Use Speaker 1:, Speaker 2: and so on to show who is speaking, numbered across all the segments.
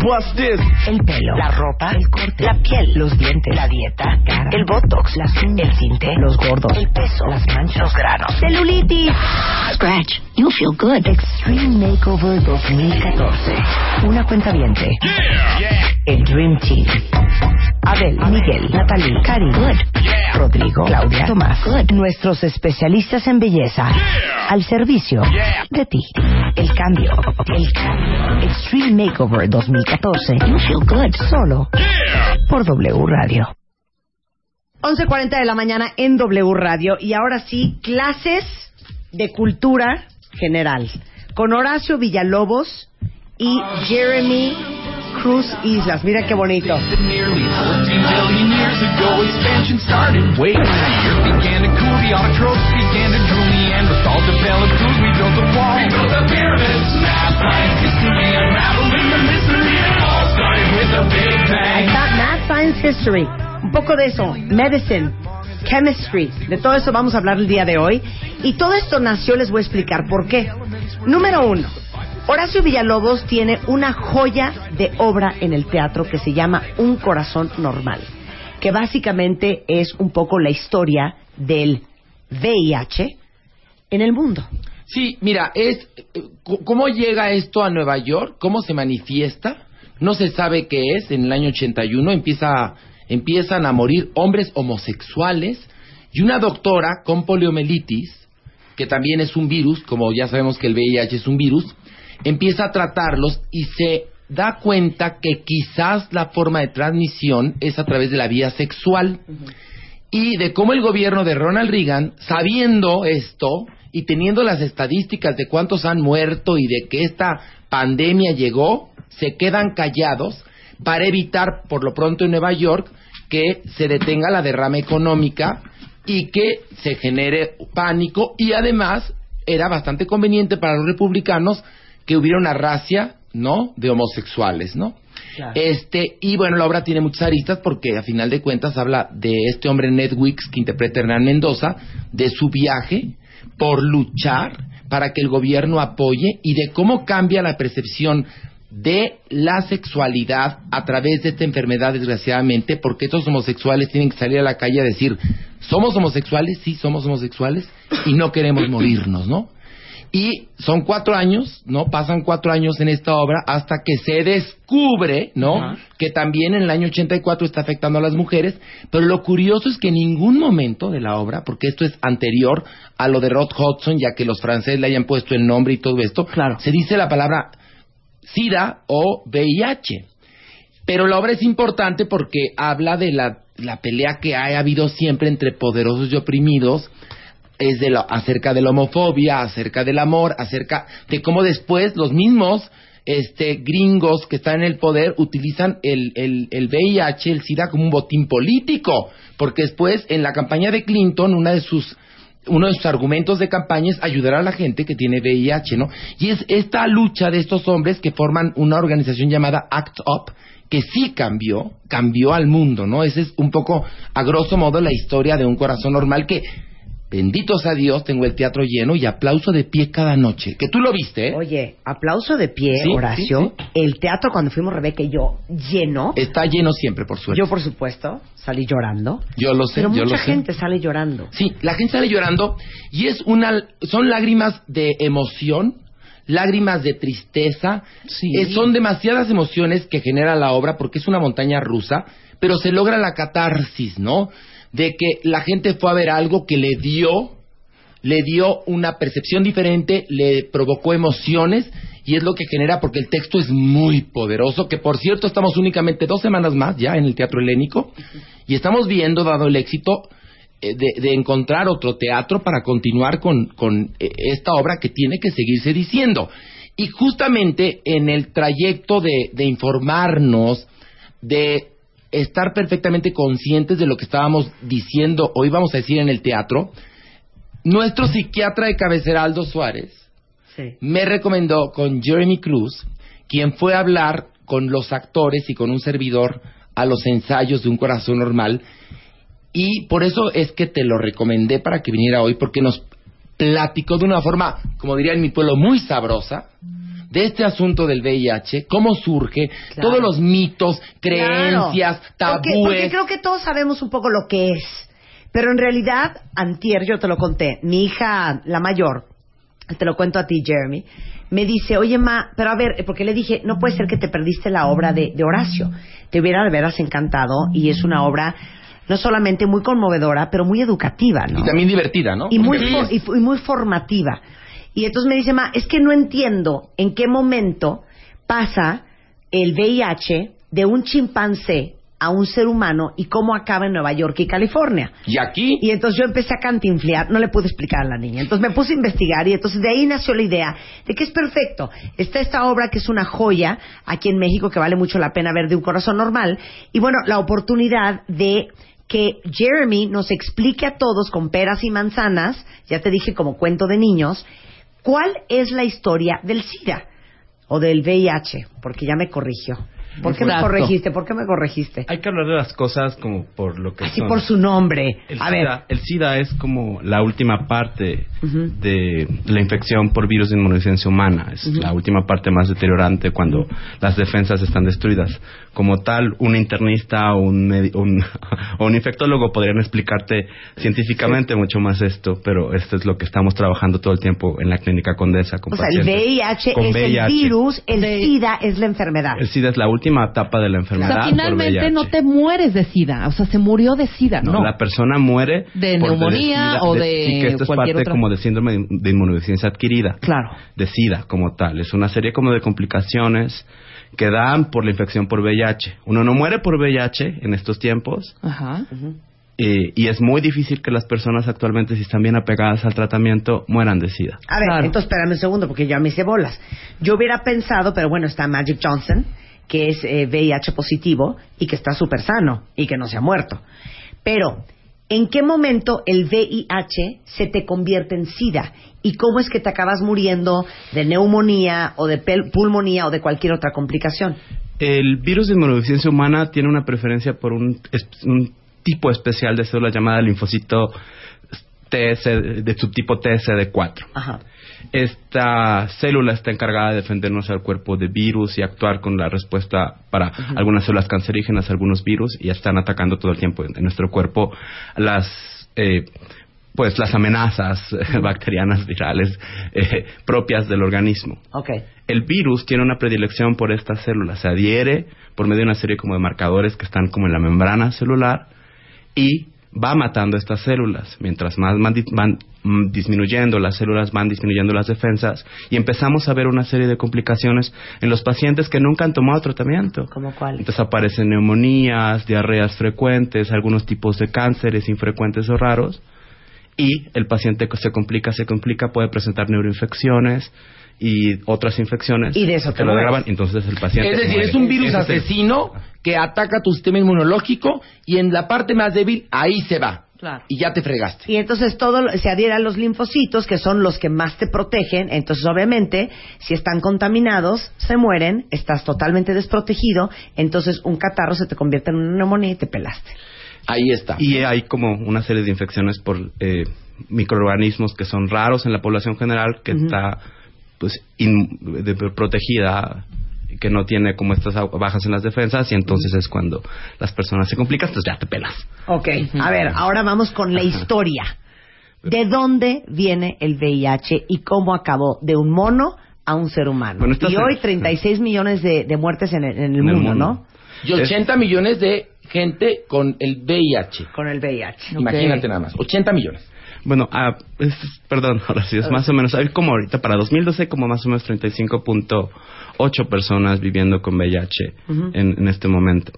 Speaker 1: Plus this.
Speaker 2: El pelo, la ropa, el corte, la piel, los dientes, la dieta, cara, el botox, uñas, el tinte, los gordos, el peso, las manchas, los granos, celulitis. Scratch, you'll feel good. Extreme Makeover 2014. Una cuenta viente. El Dream Team. Abel, Miguel, Natalie, Cari, Good. Rodrigo, Claudia, Tomás, Good. Nuestros especialistas en belleza. Al servicio de ti. El cambio. El cambio. Extreme Makeover 2014. You feel good. Solo por W Radio.
Speaker 3: 11.40 de la mañana en W Radio y ahora sí, clases de cultura general con Horacio Villalobos y Jeremy Cruz Islas. Mira qué bonito.
Speaker 4: Nearly 14 billion years ago, expansion started. Wait, the earth began to cool, the autotrophs began to drool, Neanderthals developed tools, we built the wall. We built the pyramids, math, science, history, unraveling the mystery. It all started with a big
Speaker 3: Ahí
Speaker 4: bang.
Speaker 3: está, Math Science History. Un poco de eso. Medicine. Chemistry. De todo eso vamos a hablar el día de hoy. Y todo esto nació, les voy a explicar por qué. Número uno. Horacio Villalobos tiene una joya de obra en el teatro que se llama Un corazón normal, que básicamente es un poco la historia del VIH en el mundo.
Speaker 5: Sí, mira, es eh, cómo llega esto a Nueva York, cómo se manifiesta, no se sabe qué es. En el año 81 empieza, empiezan a morir hombres homosexuales y una doctora con poliomielitis, que también es un virus, como ya sabemos que el VIH es un virus, empieza a tratarlos y se da cuenta que quizás la forma de transmisión es a través de la vía sexual. Y de cómo el gobierno de Ronald Reagan, sabiendo esto y teniendo las estadísticas de cuántos han muerto y de que esta pandemia llegó, se quedan callados para evitar, por lo pronto en Nueva York, que se detenga la derrama económica y que se genere pánico. Y además era bastante conveniente para los republicanos que hubiera una racia, ¿no? De homosexuales, ¿no? Este, y bueno, la obra tiene muchas aristas porque a final de cuentas habla de este hombre Ned Wicks que interpreta a Hernán Mendoza, de su viaje por luchar para que el gobierno apoye y de cómo cambia la percepción de la sexualidad a través de esta enfermedad, desgraciadamente, porque estos homosexuales tienen que salir a la calle a decir, somos homosexuales, sí, somos homosexuales, y no queremos morirnos, ¿no? Y son cuatro años, ¿no? Pasan cuatro años en esta obra hasta que se descubre, ¿no? Que también en el año 84 está afectando a las mujeres. Pero lo curioso es que en ningún momento de la obra, porque esto es anterior a lo de Rod Hudson, ya que los franceses le hayan puesto el nombre y todo esto,
Speaker 3: Claro.
Speaker 5: se dice la palabra SIDA o VIH. Pero la obra es importante porque habla de la, la pelea que ha habido siempre entre poderosos y oprimidos, es de acerca de la homofobia, acerca del amor, acerca de cómo después los mismos este, gringos que están en el poder utilizan el, el, el VIH, el SIDA, como un botín político, porque después en la campaña de Clinton, una de sus uno de sus argumentos de campaña es ayudar a la gente que tiene VIH, ¿no? Y es esta lucha de estos hombres que forman una organización llamada ACT UP, que sí cambió, cambió al mundo, ¿no? Ese es un poco, a grosso modo, la historia de un corazón normal que, bendito sea Dios, tengo el teatro lleno y aplauso de pie cada noche. Que tú lo viste, ¿eh?
Speaker 3: Oye, aplauso de pie,
Speaker 5: Sí,
Speaker 3: Horacio.
Speaker 5: sí,
Speaker 3: El teatro cuando fuimos Rebeca y yo lleno.
Speaker 5: Está lleno siempre, por suerte.
Speaker 3: Yo, por supuesto, salí llorando.
Speaker 5: Yo lo sé,
Speaker 3: Pero
Speaker 5: yo
Speaker 3: mucha
Speaker 5: lo sé.
Speaker 3: gente sale llorando.
Speaker 5: Sí, la gente sale llorando y es una, son lágrimas de emoción, lágrimas de tristeza, Eh, son demasiadas emociones que genera la obra porque es una montaña rusa, pero se logra la catarsis, ¿no? De que la gente fue a ver algo que le dio, le dio una percepción diferente, le provocó emociones y es lo que genera porque el texto es muy poderoso, que por cierto estamos únicamente dos semanas más ya en el Teatro Helénico y estamos viendo, dado el éxito, eh, de, encontrar otro teatro para continuar con, con, eh, esta obra que tiene que seguirse diciendo. Y justamente en el trayecto de, de informarnos, de estar perfectamente conscientes de lo que estábamos diciendo, hoy vamos a decir en el teatro, nuestro psiquiatra de cabecera, Aldo Suárez,
Speaker 3: Sí.
Speaker 5: me recomendó con Jeremy Cruz, quien fue a hablar con los actores y con un servidor a los ensayos de un corazón normal. Y por eso es que te lo recomendé para que viniera hoy, porque nos platicó de una forma, como diría en mi pueblo, muy sabrosa, de este asunto del VIH, cómo surge,
Speaker 3: Claro.
Speaker 5: todos los mitos, creencias,
Speaker 3: Claro. Porque-
Speaker 5: tabúes.
Speaker 3: Porque, creo que todos sabemos un poco lo que es. Pero en realidad, antier, yo te lo conté, mi hija, la mayor, te lo cuento a ti, Jeremy, me dice, oye, ma, pero a ver, porque le dije, no puede ser que te perdiste la obra de, de Horacio. Te hubiera de veras encantado y es una obra no solamente muy conmovedora, pero muy educativa, ¿no?
Speaker 5: Y también divertida, ¿no?
Speaker 3: y muy,
Speaker 5: Porque
Speaker 3: y muy formativa. Y entonces me dice, ma, es que no entiendo en qué momento pasa el VIH de un chimpancé a un ser humano y cómo acaba en Nueva York y California.
Speaker 5: y aquí,
Speaker 3: Y entonces yo empecé a cantinflear, no le pude explicar a la niña. Entonces me puse a investigar y entonces de ahí nació la idea de que es perfecto. Está esta obra que es una joya aquí en México que vale mucho la pena ver de un corazón normal. Y bueno, la oportunidad de que Jeremy nos explique a todos con peras y manzanas, ya te dije como cuento de niños, cuál es la historia del SIDA o del VIH, porque ya me corrigió. ¿Por qué me
Speaker 1: Exacto.
Speaker 3: corregiste? ¿Por qué me corregiste?
Speaker 6: Hay que hablar de las cosas como por lo que
Speaker 3: Así
Speaker 6: son.
Speaker 3: por su nombre.
Speaker 6: El,
Speaker 3: A ver,
Speaker 6: SIDA, el SIDA es como la última parte
Speaker 3: Ujú.
Speaker 6: de la infección por virus de inmunodeficiencia humana. Es la última parte más deteriorante cuando las defensas están destruidas. Como tal, un internista o un, un, o un infectólogo podrían explicarte científicamente mucho más esto, pero esto es lo que estamos trabajando todo el tiempo en la clínica Condesa con
Speaker 3: O sea, el VIH
Speaker 6: con
Speaker 3: es
Speaker 6: VIH.
Speaker 3: el virus, el SIDA es la enfermedad.
Speaker 6: El SIDA es la última etapa de la
Speaker 1: O
Speaker 6: enfermedad.
Speaker 1: sea,
Speaker 6: por
Speaker 1: finalmente
Speaker 6: VIH.
Speaker 1: no te mueres de SIDA, o sea, se murió de SIDA,
Speaker 6: No,
Speaker 1: no.
Speaker 6: la persona muere
Speaker 1: De neumonía
Speaker 6: SIDA,
Speaker 1: o de
Speaker 6: sí que esto es
Speaker 1: cualquier
Speaker 6: parte
Speaker 1: otra-
Speaker 6: como de síndrome de- de inmunodeficiencia adquirida
Speaker 1: Claro.
Speaker 6: de SIDA como tal es una serie como de complicaciones que dan por la infección por VIH uno no muere por VIH en estos tiempos
Speaker 1: Ajá.
Speaker 6: eh, y es muy difícil que las personas actualmente si están bien apegadas al tratamiento mueran de SIDA
Speaker 3: A ver,
Speaker 1: Claro.
Speaker 3: entonces espérame un segundo porque ya me hice bolas. Yo hubiera pensado, pero bueno, está Magic Johnson, que es eh, VIH positivo y que está súper sano y que no se ha muerto. Pero, ¿en qué momento el VIH se te convierte en SIDA? ¿Y cómo es que te acabas muriendo de neumonía o de pulmonía o de cualquier otra complicación?
Speaker 6: El virus de inmunodeficiencia humana tiene una preferencia por un tipo especial de célula llamada linfocito TS, de subtipo TSD4.
Speaker 3: Ajá.
Speaker 6: Esta célula está encargada de defendernos al cuerpo de virus y actuar con la respuesta para algunas células cancerígenas, algunos virus, y están atacando todo el tiempo en, nuestro cuerpo las eh, pues las amenazas bacterianas virales eh, propias del organismo. El virus tiene una predilección por estas células, se adhiere por medio de una serie como de marcadores que están como en la membrana celular y va matando estas células. Mientras más van, van, mm, disminuyendo las células, van disminuyendo las defensas y empezamos a ver una serie de complicaciones en los pacientes que nunca han tomado tratamiento.
Speaker 3: ¿Cómo cuál?
Speaker 6: Entonces aparecen neumonías, diarreas frecuentes, algunos tipos de cánceres infrecuentes o raros y el paciente que se complica, se complica, puede presentar neuroinfecciones y otras infecciones
Speaker 3: Y de eso te
Speaker 6: que lo agravan. Entonces el paciente
Speaker 5: Es decir,
Speaker 6: muere.
Speaker 5: es un virus
Speaker 6: Ese es el-
Speaker 5: asesino que ataca tu sistema inmunológico y en la parte más débil, ahí se va.
Speaker 1: Claro.
Speaker 5: Y ya te fregaste.
Speaker 3: Y entonces todo lo- se adhiere a los linfocitos, que son los que más te protegen. Entonces, obviamente, si están contaminados, se mueren, estás totalmente desprotegido. Entonces, un catarro se te convierte en una neumonía y te pelaste.
Speaker 5: Ahí está.
Speaker 6: Y hay como una serie de infecciones por eh, microorganismos que son raros en la población general, que está pues in- de- protegida, que no tiene como estas bajas en las defensas, y entonces es cuando las personas se complican, entonces ya te pelas.
Speaker 3: Ok, a ver, ahora vamos con la historia. ¿De dónde viene el VIH y cómo acabó de un mono a un ser humano?
Speaker 6: Bueno,
Speaker 3: y hoy 36 millones de, de muertes en el, en el
Speaker 6: En el
Speaker 3: mundo,
Speaker 6: mundo.
Speaker 3: ¿no?
Speaker 5: Y 80 millones de gente con el VIH.
Speaker 3: Con el VIH.
Speaker 5: Imagínate nada más. 80 millones.
Speaker 6: Bueno, ah, es- perdón, Horacio, es más o menos, hay como ahorita para 2012 como más o menos 35.8 personas viviendo con VIH en, en este momento.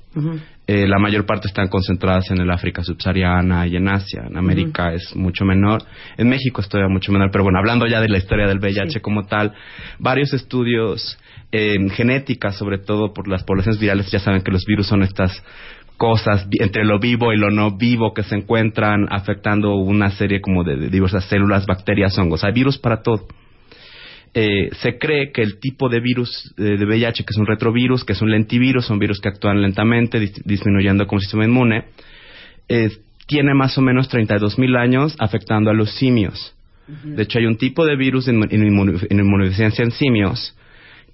Speaker 6: Eh, la mayor parte están concentradas en el África subsahariana y en Asia. En América es mucho menor. En México es todavía mucho menor. Pero bueno, hablando ya de la historia del VIH
Speaker 3: Sí.
Speaker 6: como tal, varios estudios en genética, sobre todo por las poblaciones virales, ya saben que los virus son estas cosas entre lo vivo y lo no vivo que se encuentran afectando una serie como de, de diversas células, bacterias, hongos. Hay virus para todo. Eh, se cree que el tipo de virus eh, de VIH, que es un retrovirus, que es un lentivirus, son virus que actúan lentamente, dis- disminuyendo como sistema inmune, eh, tiene más o menos 32 mil años afectando a los simios. De hecho, hay un tipo de virus en, inmunodeficiencia en simios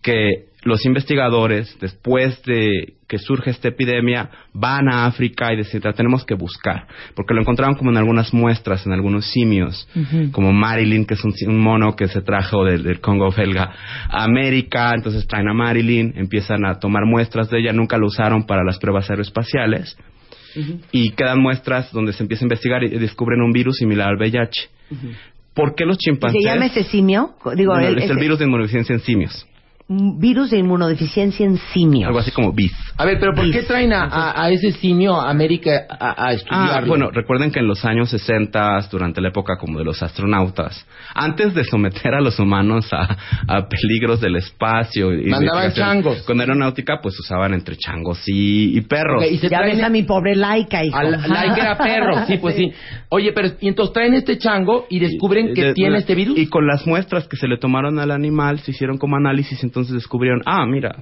Speaker 6: que los investigadores, después de que surge esta epidemia, van a África y dicen, "La tenemos que buscar, porque lo encontraron como en algunas muestras, en algunos simios, como Marilyn, que es un, un mono que se trajo del, del Congo belga a América, entonces traen a Marilyn, empiezan a tomar muestras de ella, nunca lo usaron para las pruebas aeroespaciales, y quedan muestras donde se empieza a investigar y descubren un virus similar al VIH. ¿Por qué los
Speaker 3: ¿Se
Speaker 6: chimpancés?
Speaker 3: llama ese simio? Digo,
Speaker 6: Bueno,
Speaker 3: el,
Speaker 6: es el
Speaker 3: ese-
Speaker 6: virus de inmunodeficiencia en simios.
Speaker 3: Virus de inmunodeficiencia en simios.
Speaker 6: Algo así como BIS.
Speaker 5: A ver, pero ¿por qué traen a, a- a ese simio a América a, a
Speaker 6: Ah,
Speaker 5: estudiarlo?
Speaker 6: bueno, recuerden que en los años 60, durante la época como de los astronautas, antes de someter a los humanos a, a peligros del espacio y
Speaker 5: Mandaban changos.
Speaker 6: con aeronáutica, pues usaban entre changos y, y perros.
Speaker 5: Y se
Speaker 3: ya ves a mi pobre laica, hijo.
Speaker 5: al like era perro, sí, pues sí. Oye, pero y entonces traen este chango y descubren que
Speaker 6: De-
Speaker 5: tiene
Speaker 6: de-
Speaker 5: este virus.
Speaker 6: Y con las muestras que se le tomaron al animal, se hicieron como análisis, entonces descubrieron, ah, mira,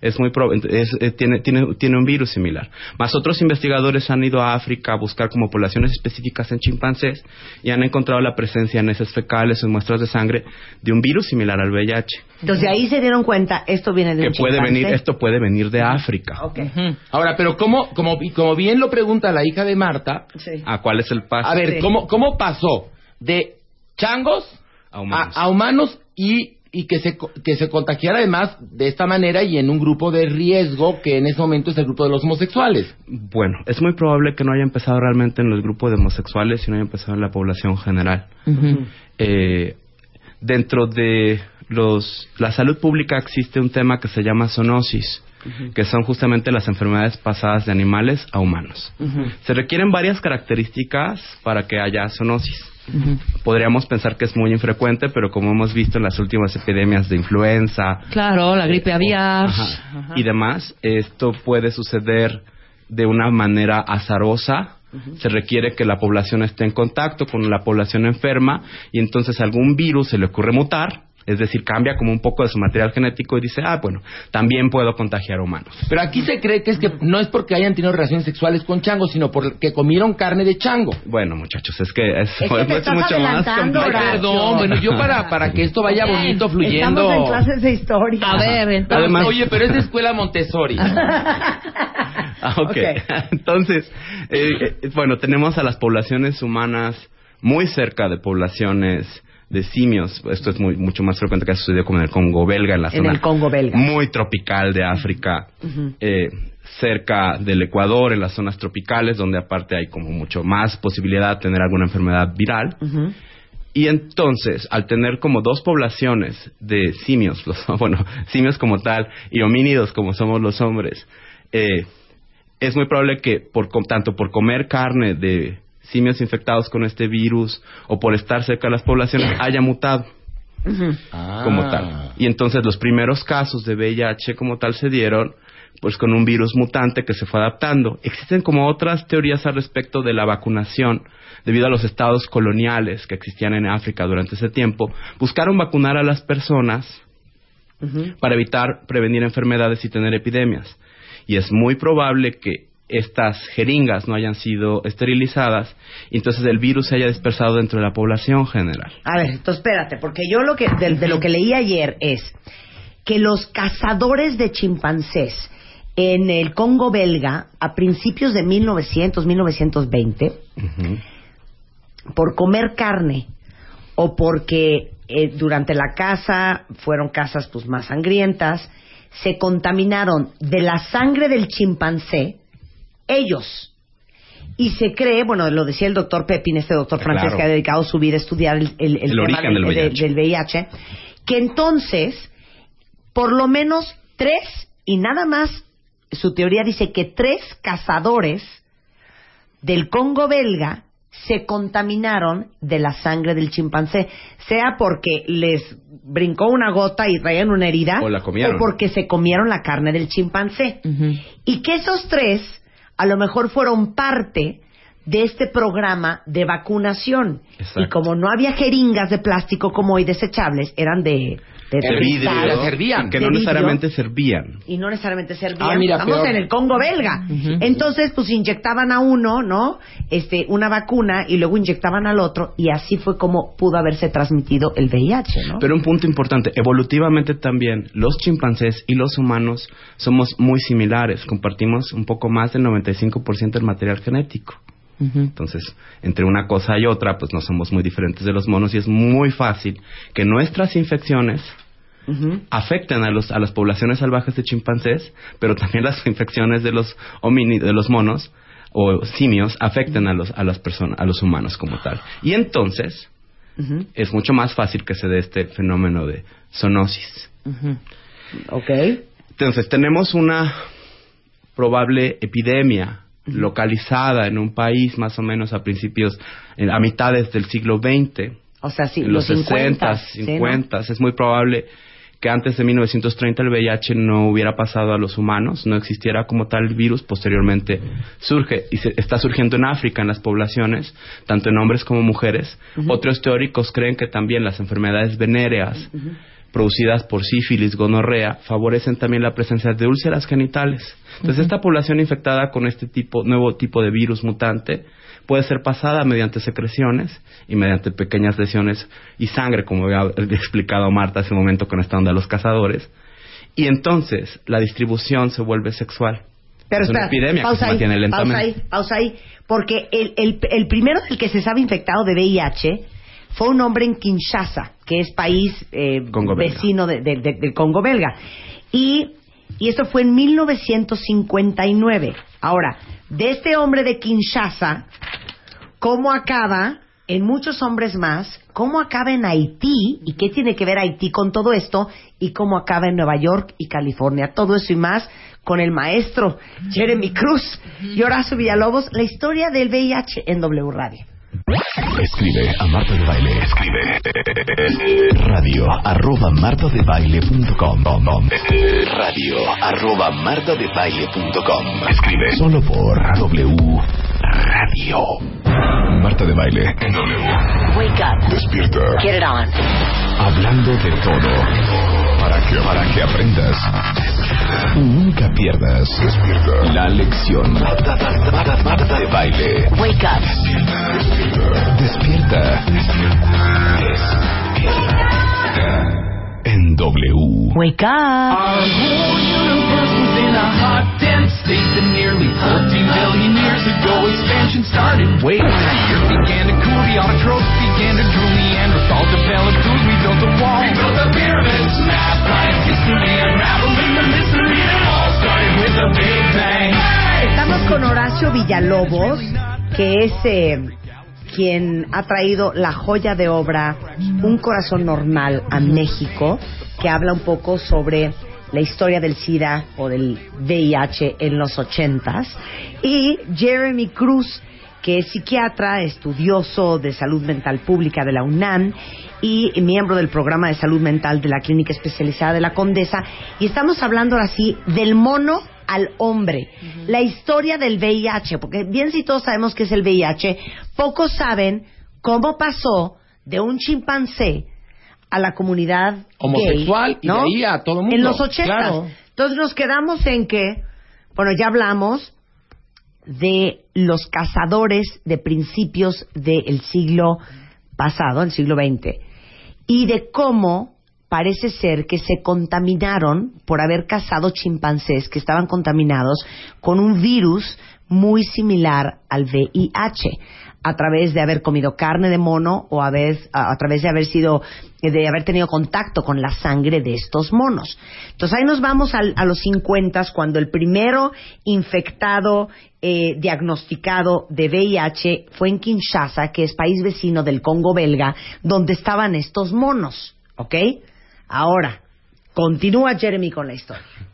Speaker 6: es muy prob- es- eh, tiene, tiene, tiene un virus similar. Más otros investigadores han ido a África a buscar como poblaciones específicas en chimpancés y han encontrado la presencia en heces fecales o en muestras de sangre de un virus similar al VIH.
Speaker 3: Entonces de ahí se dieron cuenta, esto viene de
Speaker 6: Que
Speaker 3: un
Speaker 6: puede
Speaker 3: chimpancé.
Speaker 6: venir, esto puede venir de África.
Speaker 3: Ok.
Speaker 5: Ujú. Ahora, pero ¿cómo, como, y como bien lo pregunta la hija de Marta,
Speaker 3: Sí.
Speaker 6: ¿A cuál es el paso?
Speaker 5: a ver,
Speaker 3: Sí.
Speaker 5: ¿cómo, ¿cómo pasó de changos
Speaker 6: A humanos.
Speaker 5: a, a humanos y, y que, se, que se contagiara además de esta manera y en un grupo de riesgo que en ese momento es el grupo de los homosexuales?
Speaker 6: Bueno, es muy probable que no haya empezado realmente en el grupo de homosexuales, sino haya empezado en la población general. Eh, dentro de los, la salud pública existe un tema que se llama zoonosis, que son justamente las enfermedades pasadas de animales a humanos. Se requieren varias características para que haya zoonosis. Podríamos pensar que es muy infrecuente, pero como hemos visto en las últimas epidemias de influenza,
Speaker 1: Claro, la gripe aviar.
Speaker 6: Ajá. y demás, esto puede suceder de una manera azarosa. Se requiere que la población esté en contacto con la población enferma y entonces algún virus se le ocurre mutar, es decir, cambia como un poco de su material genético y dice, ah, bueno, también puedo contagiar humanos.
Speaker 5: Pero aquí se cree que es que no es porque hayan tenido relaciones sexuales con changos, sino porque comieron carne de chango.
Speaker 6: Bueno, muchachos, es que es,
Speaker 3: Es que te estás adelantando,
Speaker 5: Ay,
Speaker 3: Horacio.
Speaker 5: perdón, bueno, yo para, para que esto vaya bonito, fluyendo.
Speaker 3: Estamos en clases de historia.
Speaker 1: A ver, entonces.
Speaker 6: Además-
Speaker 5: Oye, pero es de escuela Montessori.
Speaker 6: Ah, ok.
Speaker 3: Ok.
Speaker 6: Entonces, eh, eh, bueno, tenemos a las poblaciones humanas muy cerca de poblaciones de simios. Esto es muy, mucho más frecuente que ha sucedido como en el Congo belga, en la
Speaker 3: En
Speaker 6: zona
Speaker 3: el Congo belga.
Speaker 6: muy tropical de África, eh, cerca del Ecuador, en las zonas tropicales, donde aparte hay como mucho más posibilidad de tener alguna enfermedad viral. Y entonces, al tener como dos poblaciones de simios, los, bueno, simios como tal, y homínidos como somos los hombres, eh, es muy probable que por, tanto por comer carne de simios infectados con este virus o por estar cerca de las poblaciones haya mutado como tal. Y entonces los primeros casos de VIH como tal se dieron pues con un virus mutante que se fue adaptando. Existen como otras teorías al respecto de la vacunación debido a los estados coloniales que existían en África durante ese tiempo. Buscaron vacunar a las personas para evitar prevenir enfermedades y tener epidemias. Y es muy probable que estas jeringas no hayan sido esterilizadas y entonces el virus se haya dispersado dentro de la población general.
Speaker 3: A ver, entonces espérate, porque yo lo que de, de lo que leí ayer es que los cazadores de chimpancés en el Congo belga a principios de 1900, 1920, por comer carne o porque eh, durante la caza fueron cazas pues más sangrientas, se contaminaron de la sangre del chimpancé ellos. Y se cree, bueno, lo decía el doctor Pepin, este doctor
Speaker 6: Claro.
Speaker 3: francés que ha dedicado su vida a estudiar el, el- el
Speaker 6: El
Speaker 3: tema
Speaker 6: origen del
Speaker 3: de-
Speaker 6: VIH.
Speaker 3: del VIH, que entonces, por lo menos tres, y nada más, su teoría dice que tres cazadores del Congo belga se contaminaron de la sangre del chimpancé, sea porque les brincó una gota y traían una herida,
Speaker 6: O la comieron.
Speaker 3: o porque se comieron la carne del chimpancé. Y que esos tres a lo mejor fueron parte de este programa de vacunación.
Speaker 6: Exacto.
Speaker 3: Y como no había jeringas de plástico como hoy desechables, eran de, de
Speaker 6: De vidrio,
Speaker 3: cristal,
Speaker 5: Las servían.
Speaker 6: que no
Speaker 3: vidrio.
Speaker 6: necesariamente servían.
Speaker 3: y no necesariamente servían.
Speaker 5: Ah, mira,
Speaker 3: Estamos
Speaker 5: peor.
Speaker 3: en el Congo belga. Entonces, pues inyectaban a uno, ¿no? Este, una vacuna y luego inyectaban al otro y así fue como pudo haberse transmitido el VIH, ¿no?
Speaker 6: Pero un punto importante, evolutivamente también, los chimpancés y los humanos somos muy similares, compartimos un poco más del 95% del material genético. Entonces, entre una cosa y otra, pues no somos muy diferentes de los monos y es muy fácil que nuestras infecciones
Speaker 3: Ujú.
Speaker 6: afecten a los a las poblaciones salvajes de chimpancés, pero también las infecciones de los de los monos o simios afecten a los a las personas a los humanos como tal. Y entonces es mucho más fácil que se dé este fenómeno de zoonosis.
Speaker 3: Ok.
Speaker 6: Entonces, tenemos una probable epidemia localizada en un país más o menos a principios, en- a mitades del siglo XX,
Speaker 3: O sea, sí,
Speaker 6: en los, 60,
Speaker 3: 50, ¿sí, no?
Speaker 6: 50, es muy probable que antes de 1930 el VIH no hubiera pasado a los humanos, no existiera como tal virus, posteriormente surge y se, está surgiendo en África en las poblaciones, tanto en hombres como mujeres. Otros teóricos creen que también las enfermedades venéreas producidas por sífilis, gonorrea, favorecen también la presencia de úlceras genitales. Entonces, esta población infectada con este tipo, nuevo tipo de virus mutante puede ser pasada mediante secreciones y mediante pequeñas lesiones y sangre, como había explicado Marta hace un momento con esta onda de los cazadores. Y entonces la distribución se vuelve sexual.
Speaker 3: Pero
Speaker 6: es una
Speaker 3: espera,
Speaker 6: epidemia que
Speaker 3: pausa
Speaker 6: se
Speaker 3: ahí,
Speaker 6: mantiene
Speaker 3: pausa
Speaker 6: lentamente.
Speaker 3: ahí, pausa ahí, porque el, el, el primero del que se sabe infectado de VIH fue un hombre en Kinshasa, que es país eh,
Speaker 6: Congo
Speaker 3: vecino de- de- de- del Congo belga. Y, y esto fue en 1959. Ahora, de este hombre de Kinshasa, ¿cómo acaba en muchos hombres más? ¿Cómo acaba en Haití? ¿Y qué tiene que ver Haití con todo esto? ¿Y cómo acaba en Nueva York y California? Todo eso y más con el maestro Jeremy Cruz y Horacio Villalobos, la historia del VIH en W Radio.
Speaker 7: Escribe a Marta de Baile. Escribe radio arroba martadebaile.com radio arroba martadebaile.com Escribe solo por W Radio. Marta de Baile en W.
Speaker 2: Wake up.
Speaker 7: Despierta.
Speaker 2: Get it on.
Speaker 7: Hablando de todo. Para que, para que aprendas. Nunca pierdas. Despierta. La lección. De Baile.
Speaker 2: Wake up.
Speaker 7: Despierta. Despierta. En W.
Speaker 3: Wake up.
Speaker 4: Our whole universe was in a hot, dense state that nearly 14 billion years ago expansion started. Wait, the we built a wall. We built the pyramids, math, science, history, unraveling the mystery all started with a big bang.
Speaker 3: Estamos con Horacio Villalobos, que es eh, quien ha traído la joya de obra Un corazón normal a México, que habla un poco sobre la historia del SIDA o del VIH en los ochentas, y Jeremy Cruz, que es psiquiatra, estudioso de salud mental pública de la UNAM y miembro del programa de salud mental de la Clínica Especializada de la Condesa. Y estamos hablando ahora sí del mono al hombre, la historia del VIH, porque bien si todos sabemos que es el VIH, pocos saben cómo pasó de un chimpancé a la comunidad gay,
Speaker 5: Homosexual, y de
Speaker 3: ¿no?
Speaker 5: ahí a todo mundo,
Speaker 3: En los ochentas.
Speaker 5: claro.
Speaker 3: Entonces nos quedamos en que, bueno, ya hablamos de los cazadores de principios del siglo pasado, el siglo XX, y de cómo parece ser que se contaminaron por haber cazado chimpancés que estaban contaminados con un virus muy similar al VIH a través de haber comido carne de mono o a, a través de haber sido de haber tenido contacto con la sangre de estos monos. Entonces ahí nos vamos al- a los 50 cuando el primero infectado eh, diagnosticado de VIH fue en Kinshasa, que es país vecino del Congo belga, donde estaban estos monos, ¿ok? Ahora, continúa Jeremy con la historia.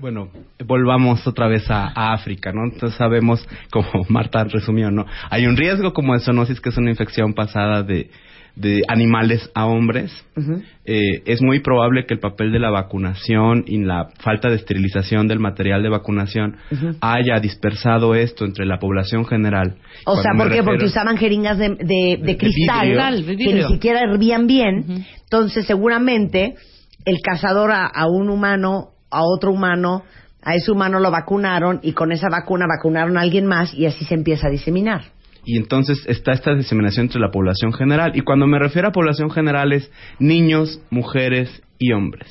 Speaker 6: Bueno, volvamos otra vez a, a África, ¿no? Entonces sabemos, como Marta resumió, ¿no? Hay un riesgo como de zoonosis, que es una infección pasada de, de animales a hombres. Eh, es muy probable que el papel de la vacunación y la falta de esterilización del material de vacunación haya dispersado esto entre la población general.
Speaker 3: O
Speaker 6: Cuando
Speaker 3: sea, ¿por qué?
Speaker 6: refiero-
Speaker 3: Porque usaban jeringas de, de- de cristal
Speaker 6: vidrio.
Speaker 3: Que ni siquiera hervían bien. Entonces, seguramente, el cazador a, un humano, a otro humano, a ese humano lo vacunaron y con esa vacuna vacunaron a alguien más y así se empieza a diseminar.
Speaker 6: y entonces está esta diseminación entre la población general. Y cuando me refiero a población general es niños, mujeres y hombres.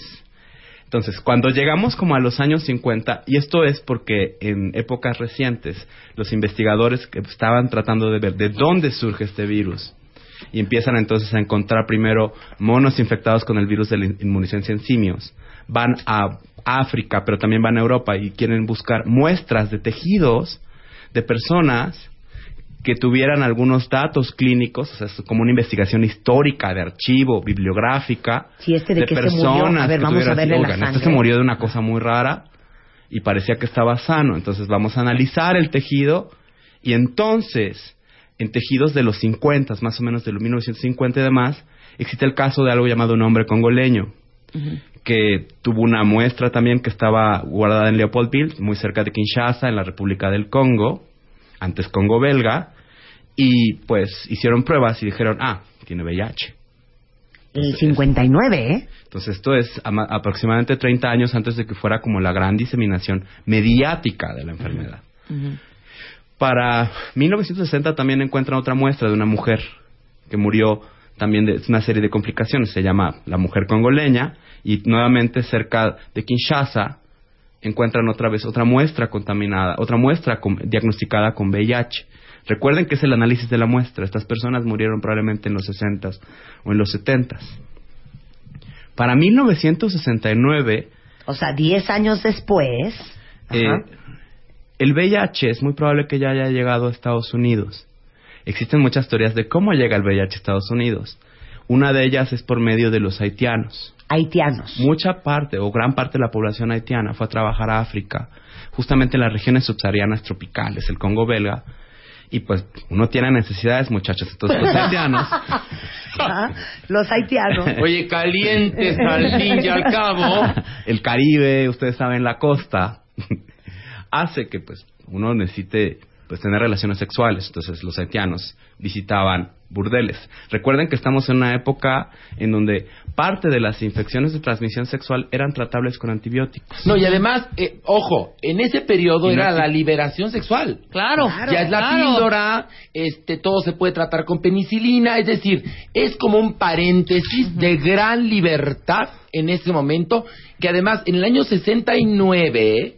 Speaker 6: Entonces, cuando llegamos como a los años 50, y esto es porque en épocas recientes los investigadores que estaban tratando de ver de dónde surge este virus, y empiezan entonces a encontrar primero monos infectados con el virus de la inmunización en simios, van a África, pero también van a Europa y quieren buscar muestras de tejidos de personas que tuvieran algunos datos clínicos, o sea, es como una investigación histórica, de archivo, bibliográfica,
Speaker 3: Sí, este de que se murió. A ver,
Speaker 6: que
Speaker 3: vamos a
Speaker 6: tuvieran-
Speaker 3: verle la
Speaker 6: "Oigan, este
Speaker 3: sangre".
Speaker 6: se murió de una cosa muy rara y parecía que estaba sano, entonces vamos a analizar el tejido y entonces, en tejidos de los 50, más o menos de los 1950 y demás, existe el caso de algo llamado un hombre congoleño, que tuvo una muestra también que estaba guardada en Leopoldville, muy cerca de Kinshasa, en la República del Congo, antes Congo belga, y pues hicieron pruebas y dijeron, ah, tiene VIH.
Speaker 3: El 59, ¿eh?
Speaker 6: Entonces esto es ama- aproximadamente 30 años antes de que fuera como la gran diseminación mediática de la enfermedad. Para 1960 también encuentran otra muestra de una mujer que murió también de una serie de complicaciones. Se llama la mujer congoleña y nuevamente cerca de Kinshasa encuentran otra vez otra muestra contaminada, otra muestra con- diagnosticada con VIH. Recuerden que es el análisis de la muestra. Estas personas murieron probablemente en los 60s o en los 70s. Para 1969,
Speaker 3: O sea, 10 años después.
Speaker 6: eh. El VIH es muy probable que ya haya llegado a Estados Unidos. Existen muchas teorías de cómo llega el VIH a Estados Unidos. Una de ellas es por medio de los haitianos.
Speaker 3: Haitianos.
Speaker 6: Mucha parte o gran parte de la población haitiana fue a trabajar a África, justamente en las regiones subsaharianas tropicales, el Congo belga. Y pues uno tiene necesidades, muchachos. Entonces los haitianos
Speaker 3: Ajá. Los haitianos.
Speaker 5: Oye, calientes al fin y al cabo.
Speaker 6: el Caribe, ustedes saben, la costa, hace que pues uno necesite pues tener relaciones sexuales. Entonces los haitianos visitaban burdeles. Recuerden que estamos en una época en donde parte de las infecciones de transmisión sexual eran tratables con antibióticos.
Speaker 5: No, y además, eh, ojo, en ese periodo era la liberación sexual.
Speaker 1: Claro,
Speaker 5: ya es la
Speaker 1: claro.
Speaker 5: píldora, este, todo se puede tratar con penicilina, es decir, es como un paréntesis de gran libertad en ese momento, que además en el año 69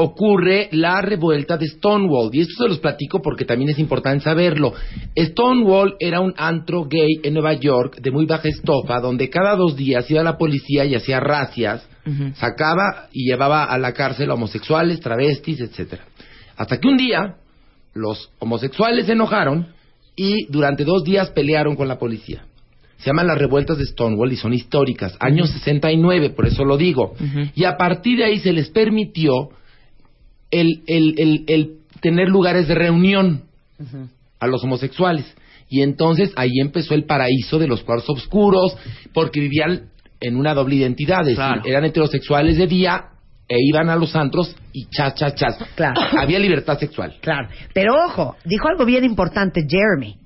Speaker 5: ocurre la revuelta de Stonewall, y esto se los platico porque también es importante saberlo. Stonewall era un antro gay en Nueva York de muy baja estofa, donde cada dos días iba la policía y hacía racias, sacaba y llevaba a la cárcel a homosexuales, travestis, etcétera. Hasta que un día los homosexuales se enojaron y durante dos días pelearon con la policía. Se llaman las revueltas de Stonewall y son históricas, año 69, por eso lo digo. Y a partir de ahí se les permitió el, el, el, el tener lugares de reunión a los homosexuales. Y entonces ahí empezó el paraíso de los cuartos oscuros, porque vivían en una doble identidad, es
Speaker 1: Claro.
Speaker 5: decir, eran heterosexuales de día e iban a los antros y chas, chas, chas.
Speaker 3: Claro.
Speaker 5: Había libertad sexual.
Speaker 3: Claro. Pero ojo, dijo algo bien importante Jeremy.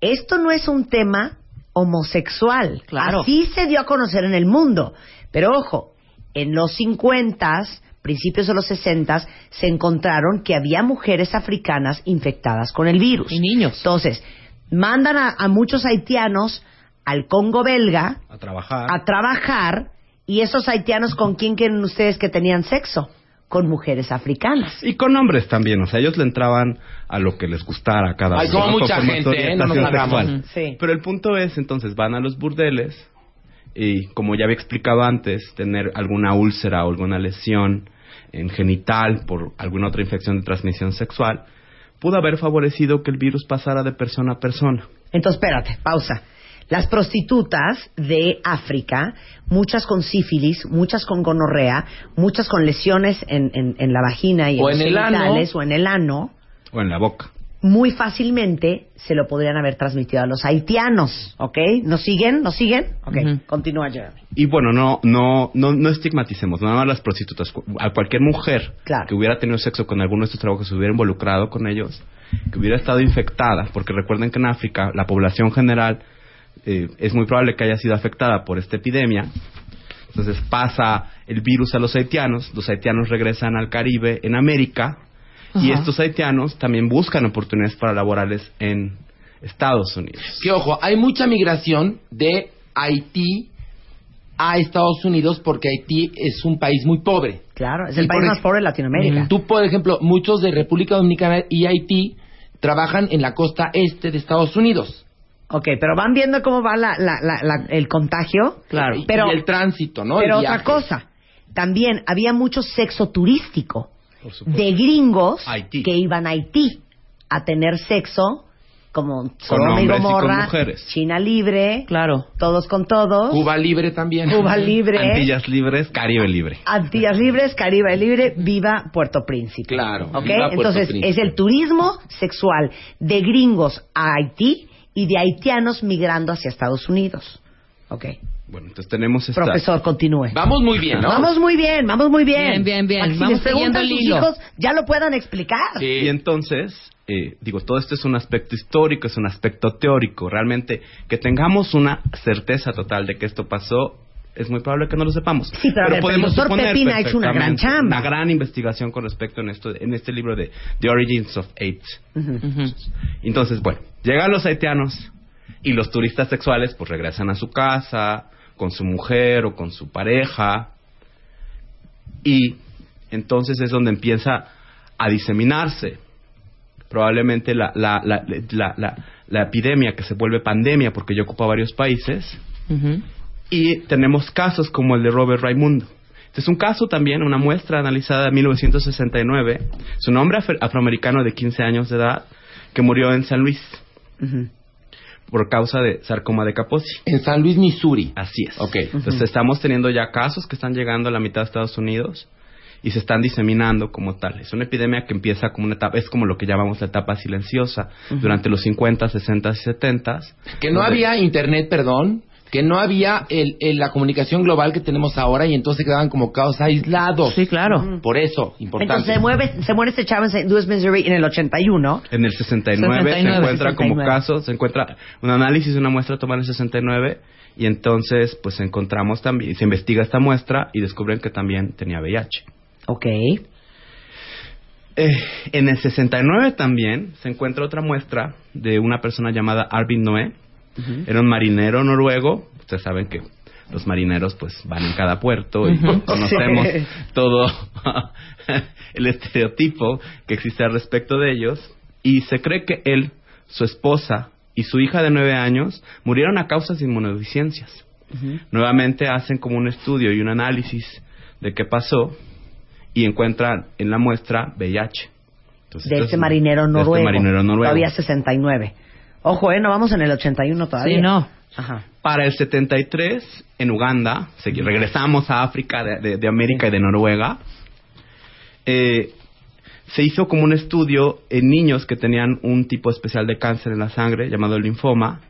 Speaker 3: Esto no es un tema homosexual.
Speaker 1: Claro.
Speaker 3: Así se dio a conocer en el mundo. Pero ojo, en los 50, principios de los 60, se encontraron que había mujeres africanas infectadas con el virus.
Speaker 1: Y niños.
Speaker 3: Entonces, mandan a, a muchos haitianos al Congo belga
Speaker 6: A trabajar.
Speaker 3: a trabajar y esos haitianos con quién creen ustedes que tenían sexo? Con mujeres africanas.
Speaker 6: Y con hombres también, o sea, ellos le entraban a lo que les gustara a cada
Speaker 5: Ay,
Speaker 6: uno.
Speaker 5: como mucha gente, ¿eh? No nos
Speaker 3: sí.
Speaker 6: Pero el punto es, entonces, van a los burdeles y, como ya había explicado antes, tener alguna úlcera o alguna lesión en genital por alguna otra infección de transmisión sexual, pudo haber favorecido que el virus pasara de persona a persona.
Speaker 3: Entonces, espérate, pausa. Las prostitutas de África, muchas con sífilis, muchas con gonorrea, muchas con lesiones en, en- en la vagina y
Speaker 5: O
Speaker 3: en,
Speaker 5: en
Speaker 3: los
Speaker 5: el ano.
Speaker 3: genitales o en el ano,
Speaker 6: O en la boca.
Speaker 3: Muy fácilmente se lo podrían haber transmitido a los haitianos, ¿ok? ¿Nos siguen? ¿Nos siguen? Ok, continúa, Jeremy.
Speaker 6: Y bueno, no, no, no, no estigmaticemos, nada más las prostitutas. Cu- A cualquier mujer
Speaker 3: Claro.
Speaker 6: que hubiera tenido sexo con alguno de estos trabajos, se hubiera involucrado con ellos, que hubiera estado infectada, porque recuerden que en África la población general eh, es muy probable que haya sido afectada por esta epidemia. Entonces pasa el virus a los haitianos, los haitianos regresan al Caribe, en América, y estos haitianos también buscan oportunidades para laborales en Estados Unidos.
Speaker 5: Que ojo, hay mucha migración de Haití a Estados Unidos porque Haití es un país muy pobre.
Speaker 3: Claro, es
Speaker 5: Y
Speaker 3: el país
Speaker 5: por
Speaker 3: más pobre de Latinoamérica.
Speaker 5: Tú, por ejemplo, muchos de República Dominicana y Haití trabajan en la costa este de Estados Unidos.
Speaker 3: Ok, pero van viendo cómo va la, la- la- la- el contagio.
Speaker 5: Claro.
Speaker 3: Pero,
Speaker 5: y el tránsito, ¿no?
Speaker 3: pero otra cosa, también había mucho sexo turístico. De gringos
Speaker 6: Haití.
Speaker 3: que iban a Haití a tener sexo como Sodoma y
Speaker 6: hombres y con
Speaker 3: Gomorra,
Speaker 6: mujeres.
Speaker 3: China libre,
Speaker 1: Claro.
Speaker 3: todos con todos,
Speaker 5: Cuba libre también.
Speaker 3: Cuba libre,
Speaker 6: Antillas libres, Caribe libre.
Speaker 3: Antillas libres, Caribe libre, viva Puerto Príncipe.
Speaker 5: Claro.
Speaker 3: ¿Ok?
Speaker 5: viva
Speaker 3: Entonces
Speaker 5: Príncipe.
Speaker 3: es el turismo sexual de gringos a Haití y de haitianos migrando hacia Estados Unidos. ¿Ok?
Speaker 6: Bueno, entonces tenemos esta...
Speaker 3: Profesor, continúe.
Speaker 5: Vamos muy bien, ¿no?
Speaker 3: Vamos muy bien, vamos muy bien.
Speaker 1: Bien, bien, bien.
Speaker 3: Para que si
Speaker 1: Vamos
Speaker 3: les preguntan
Speaker 1: siguiendo el
Speaker 3: sus
Speaker 1: hilo.
Speaker 3: hijos, ya lo puedan explicar.
Speaker 5: Sí.
Speaker 6: Y entonces, eh, digo, todo esto es un aspecto histórico, es un aspecto teórico. Realmente, que tengamos una certeza total de que esto pasó, es muy probable que no lo sepamos.
Speaker 3: Sí, pero a ver, el doctor
Speaker 6: suponer
Speaker 3: Pepín ha hecho una gran chamba.
Speaker 6: Una gran investigación con respecto en, esto, en este libro de The Origins of AIDS.
Speaker 1: Ujú.
Speaker 6: Entonces, bueno, llegan los haitianos y los turistas sexuales pues regresan a su casa con su mujer o con su pareja y entonces es donde empieza a diseminarse probablemente la, la, la, la, epidemia que se vuelve pandemia porque ya ocupa varios países
Speaker 1: Ujú.
Speaker 6: y tenemos casos como el de Robert Raimundo. Este es un caso también, una muestra analizada en 1969. Es un hombre afro- afroamericano de 15 años de edad que murió en San Luis
Speaker 3: Ujú.
Speaker 6: Por causa de sarcoma de Kaposi.
Speaker 5: En San Luis, Missouri.
Speaker 6: Así es.
Speaker 5: Ok.
Speaker 6: Entonces estamos teniendo ya casos que están llegando a la mitad de Estados Unidos y se están diseminando como tal. Es una epidemia que empieza como una etapa, es como lo que llamamos la etapa silenciosa durante los 50, 60 y 70.
Speaker 5: Que no había internet, perdón, que no había el, el- la comunicación global que tenemos ahora y entonces quedaban como caos aislados.
Speaker 1: Sí, claro.
Speaker 5: Por eso, importante.
Speaker 3: Entonces se, mueve, se muere este chavo en St. Louis, Missouri en el 81.
Speaker 6: En el 69,
Speaker 1: 69,
Speaker 6: se encuentra como
Speaker 3: 69.
Speaker 6: caso, se encuentra un análisis de una muestra tomada en el 69 y entonces pues encontramos también, se investiga esta muestra y descubren que también tenía VIH.
Speaker 3: Ok.
Speaker 6: Eh, en el 69 también se encuentra otra muestra de una persona llamada Arvin Noé. Era un marinero noruego. Ustedes saben que los marineros pues van en cada puerto y conocemos
Speaker 3: Sí.
Speaker 6: todo el estereotipo que existe al respecto de ellos. Y se cree que él, su esposa y su hija de nueve años murieron a causas de inmunodeficiencias. Nuevamente hacen como un estudio y un análisis de qué pasó y encuentran en la muestra VIH. Entonces,
Speaker 3: De este
Speaker 6: es-
Speaker 3: marinero
Speaker 6: de
Speaker 3: noruego.
Speaker 6: este marinero noruego.
Speaker 3: Todavía 69. Ojo, ¿eh? No vamos en el 81 todavía.
Speaker 1: Sí, no.
Speaker 3: Ajá.
Speaker 6: Para el 73, en Uganda, regresamos a África de, de- de América y de Noruega, eh, se hizo como un estudio en niños que tenían un tipo especial de cáncer en la sangre llamado linfoma.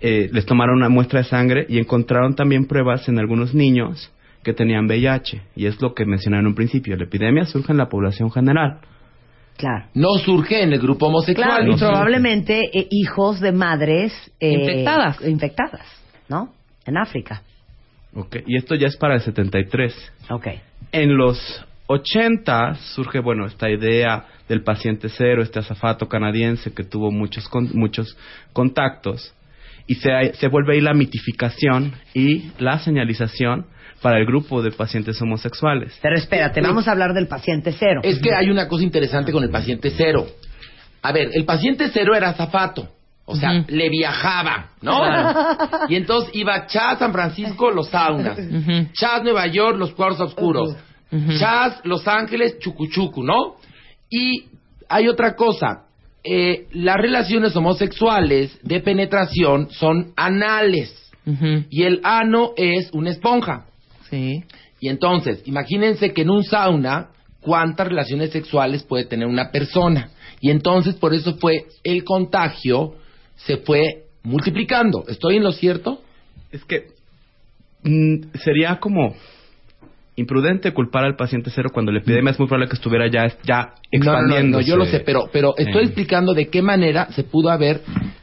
Speaker 6: Eh, les tomaron una muestra de sangre y encontraron también pruebas en algunos niños que tenían VIH. Y es lo que mencioné en un principio. La epidemia surge en la población general.
Speaker 3: Claro.
Speaker 5: No surge en el grupo homosexual.
Speaker 3: Claro, y
Speaker 5: no
Speaker 3: probablemente eh, hijos de madres eh,
Speaker 1: Infectadas.
Speaker 3: infectadas, ¿no? En África.
Speaker 6: Ok, Y esto ya es para el 73.
Speaker 3: Ok.
Speaker 6: En los 80 surge, bueno, esta idea del paciente cero, este azafato canadiense que tuvo muchos, con- muchos contactos, y se, se vuelve ahí la mitificación y la señalización para el grupo de pacientes homosexuales.
Speaker 3: Pero espérate, vamos a hablar del paciente cero.
Speaker 5: Es que hay una cosa interesante con el paciente cero. A ver, el paciente cero era zapato. O sea, le viajaba, ¿no? Y entonces iba Chas San Francisco, los saunas.
Speaker 1: Ujú.
Speaker 5: Chas Nueva York, los cuartos oscuros. Chas Los Ángeles, Chucuchucu, ¿no? Y hay otra cosa. eh, las relaciones homosexuales de penetración son anales y el ano es una esponja.
Speaker 1: Sí.
Speaker 5: Y entonces, imagínense que en un sauna, ¿cuántas relaciones sexuales puede tener una persona? Y entonces, por eso fue el contagio, se fue multiplicando. ¿Estoy en lo cierto?
Speaker 6: Es que mm, sería como imprudente culpar al paciente cero cuando la epidemia es muy probable que estuviera ya, ya
Speaker 5: No, no, no, no, yo lo sé, pero, pero estoy explicando de qué manera se pudo haber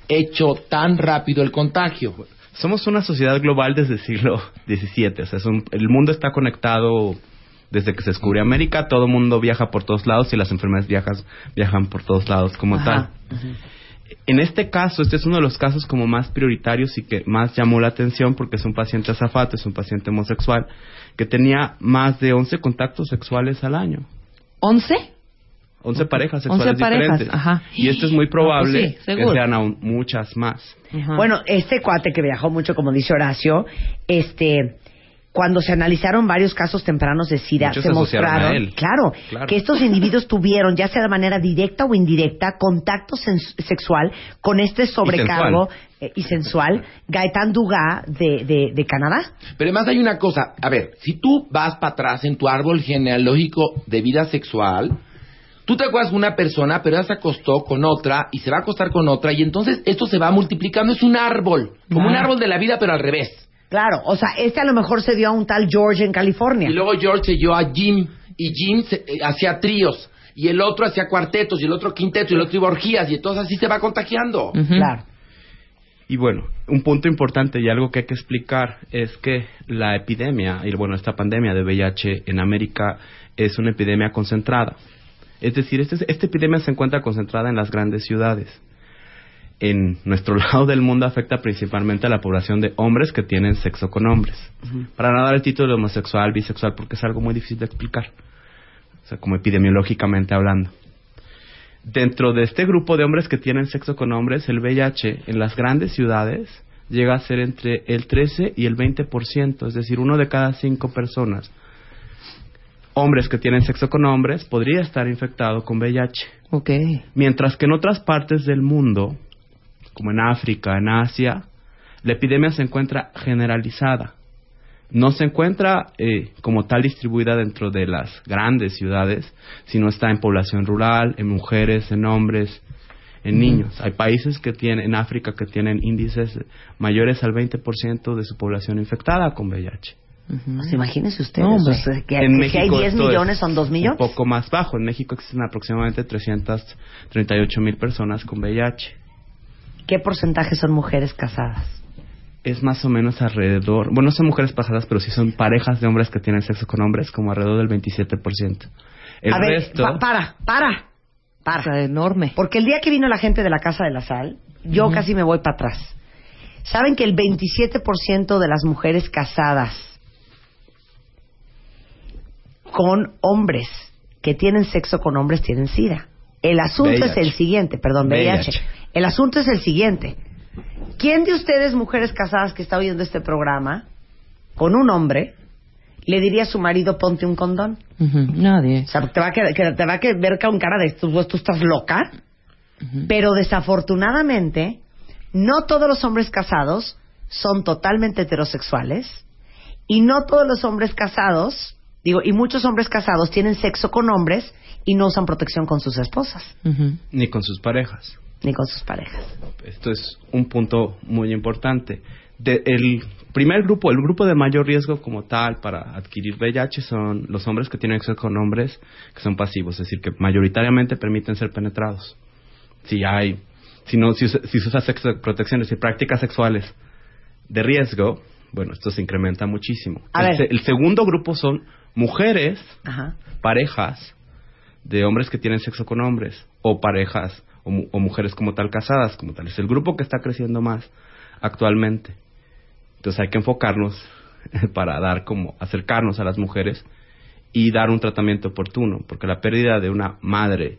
Speaker 5: hecho tan rápido el contagio.
Speaker 6: Somos una sociedad global desde el siglo XVII. O sea, es un- el mundo está conectado desde que se descubrió América. Todo el mundo viaja por todos lados y las enfermedades viajas, viajan por todos lados como
Speaker 3: Ajá.
Speaker 6: tal. En este caso, este es uno de los casos como más prioritarios y que más llamó la atención porque es un paciente azafato, es un paciente homosexual que tenía más de 11 contactos sexuales al año.
Speaker 1: ¿Once?
Speaker 6: 11 parejas
Speaker 1: 11
Speaker 6: sexuales
Speaker 1: parejas,
Speaker 6: diferentes.
Speaker 1: ajá.
Speaker 6: Y esto es muy probable
Speaker 1: No, pues sí,
Speaker 6: que sean aún muchas más.
Speaker 1: Ajá.
Speaker 3: Bueno, este cuate que viajó mucho, como dice Horacio, este, cuando se analizaron varios casos tempranos de SIDA,
Speaker 6: Muchos
Speaker 3: se mostraron,
Speaker 6: él.
Speaker 3: claro,
Speaker 6: Claro.
Speaker 3: que estos individuos tuvieron, ya sea de manera directa o indirecta, contacto sexual con este sobrecargo eh, y sensual, Gaetan Dugá de, de, de Canadá.
Speaker 5: Pero además hay una cosa, a ver, si tú vas para atrás en tu árbol genealógico de vida sexual, tú te acuerdas de una persona, pero ella se acostó con otra y se va a acostar con otra y entonces esto se va multiplicando, es un árbol, como
Speaker 1: Ah.
Speaker 5: un árbol de la vida pero al revés.
Speaker 3: Claro, o sea, este a lo mejor se dio a un tal George en California.
Speaker 5: Y luego George se dio a Jim y Jim se- eh, hacía tríos y el otro hacía cuartetos y el otro quinteto y el otro iba a orgías y entonces así se va contagiando.
Speaker 1: Ujú.
Speaker 3: Claro.
Speaker 6: Y bueno, un punto importante y algo que hay que explicar es que la epidemia, y bueno, esta pandemia de VIH en América es una epidemia concentrada. Es decir, este- esta epidemia se encuentra concentrada en las grandes ciudades. En nuestro lado del mundo afecta principalmente a la población de hombres que tienen sexo con hombres. Para no dar el título de homosexual, bisexual, porque es algo muy difícil de explicar. O sea, como epidemiológicamente hablando. Dentro de este grupo de hombres que tienen sexo con hombres, el VIH en las grandes ciudades llega a ser entre el 13 y el 20%, es decir, uno de cada cinco personas, hombres que tienen sexo con hombres, podría estar infectado con VIH.
Speaker 1: Ok.
Speaker 6: Mientras que en otras partes del mundo, como en África, en Asia, la epidemia se encuentra generalizada. No se encuentra eh, como tal distribuida dentro de las grandes ciudades, sino está en población rural, en mujeres, en hombres, en niños. Hay países que tienen, en África que tienen índices mayores al 20% de su población infectada con VIH.
Speaker 3: Pues imagínense ustedes,
Speaker 1: No,
Speaker 3: o sea, que,
Speaker 6: En
Speaker 3: que si hay
Speaker 6: México
Speaker 3: 10
Speaker 6: esto
Speaker 3: millones
Speaker 6: es
Speaker 3: son 2 millones.
Speaker 6: Un poco más bajo. En México existen aproximadamente 338 mil personas con VIH.
Speaker 3: ¿Qué porcentaje son mujeres casadas?
Speaker 6: Es más o menos alrededor, bueno, no son mujeres pasadas, pero sí son parejas de hombres que tienen sexo con hombres, como alrededor del 27%. El
Speaker 3: a ver,
Speaker 6: resto,
Speaker 3: pa- para, para, para.
Speaker 1: Está enorme.
Speaker 3: Porque el día que vino la gente de la Casa de la Sal, yo casi me voy para atrás. ¿Saben que el 27% de las mujeres casadas con hombres que tienen sexo con hombres tienen SIDA? El asunto es el siguiente, perdón, VIH.
Speaker 6: VIH.
Speaker 3: El asunto es el siguiente. ¿Quién de ustedes, mujeres casadas que está oyendo este programa, con un hombre, le diría a su marido ponte un condón?
Speaker 1: Nadie.
Speaker 3: O sea, te va a, quedar- que- te va a que- ver con cara de tú, tú estás loca. Pero desafortunadamente, no todos los hombres casados son totalmente heterosexuales. Y no todos los hombres casados, digo, y muchos hombres casados tienen sexo con hombres y no usan protección con sus esposas,
Speaker 1: Ujú.
Speaker 6: ni con sus parejas.
Speaker 3: ni con sus parejas.
Speaker 6: Esto es un punto muy importante. De- el primer grupo, el grupo de mayor riesgo como tal para adquirir VIH son los hombres que tienen sexo con hombres que son pasivos, es decir, que mayoritariamente permiten ser penetrados. Si hay, si no, si, si se usa sexo de protección, es decir, prácticas sexuales de riesgo, bueno, esto se incrementa muchísimo.
Speaker 3: A
Speaker 6: el, el segundo grupo son mujeres
Speaker 3: Ajá.
Speaker 6: parejas de hombres que tienen sexo con hombres o parejas o, o mujeres como tal casadas como tal es el grupo que está creciendo más actualmente entonces hay que enfocarnos para dar como acercarnos a las mujeres y dar un tratamiento oportuno porque la pérdida de una madre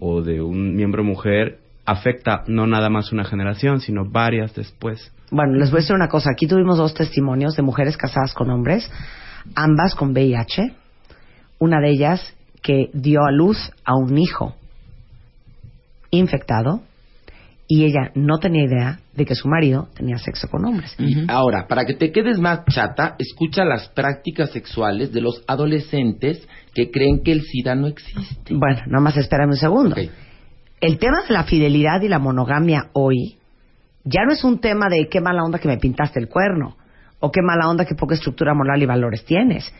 Speaker 6: o de un miembro mujer afecta no nada más una generación sino varias después
Speaker 3: Bueno, les voy a decir una cosa. Aquí tuvimos dos testimonios de mujeres casadas con hombres, ambas con VIH. Una de ellas que dio a luz a un hijo infectado y ella no tenía idea de que su marido tenía sexo con hombres.
Speaker 5: Y ahora, para que te quedes más chata, escucha las prácticas sexuales de los adolescentes que creen que el SIDA no existe.
Speaker 3: Bueno, nada más espérame un segundo. El tema de la fidelidad y la monogamia hoy ya no es un tema de qué mala onda que me pintaste el cuerno o qué mala onda que poca estructura moral y valores tienes.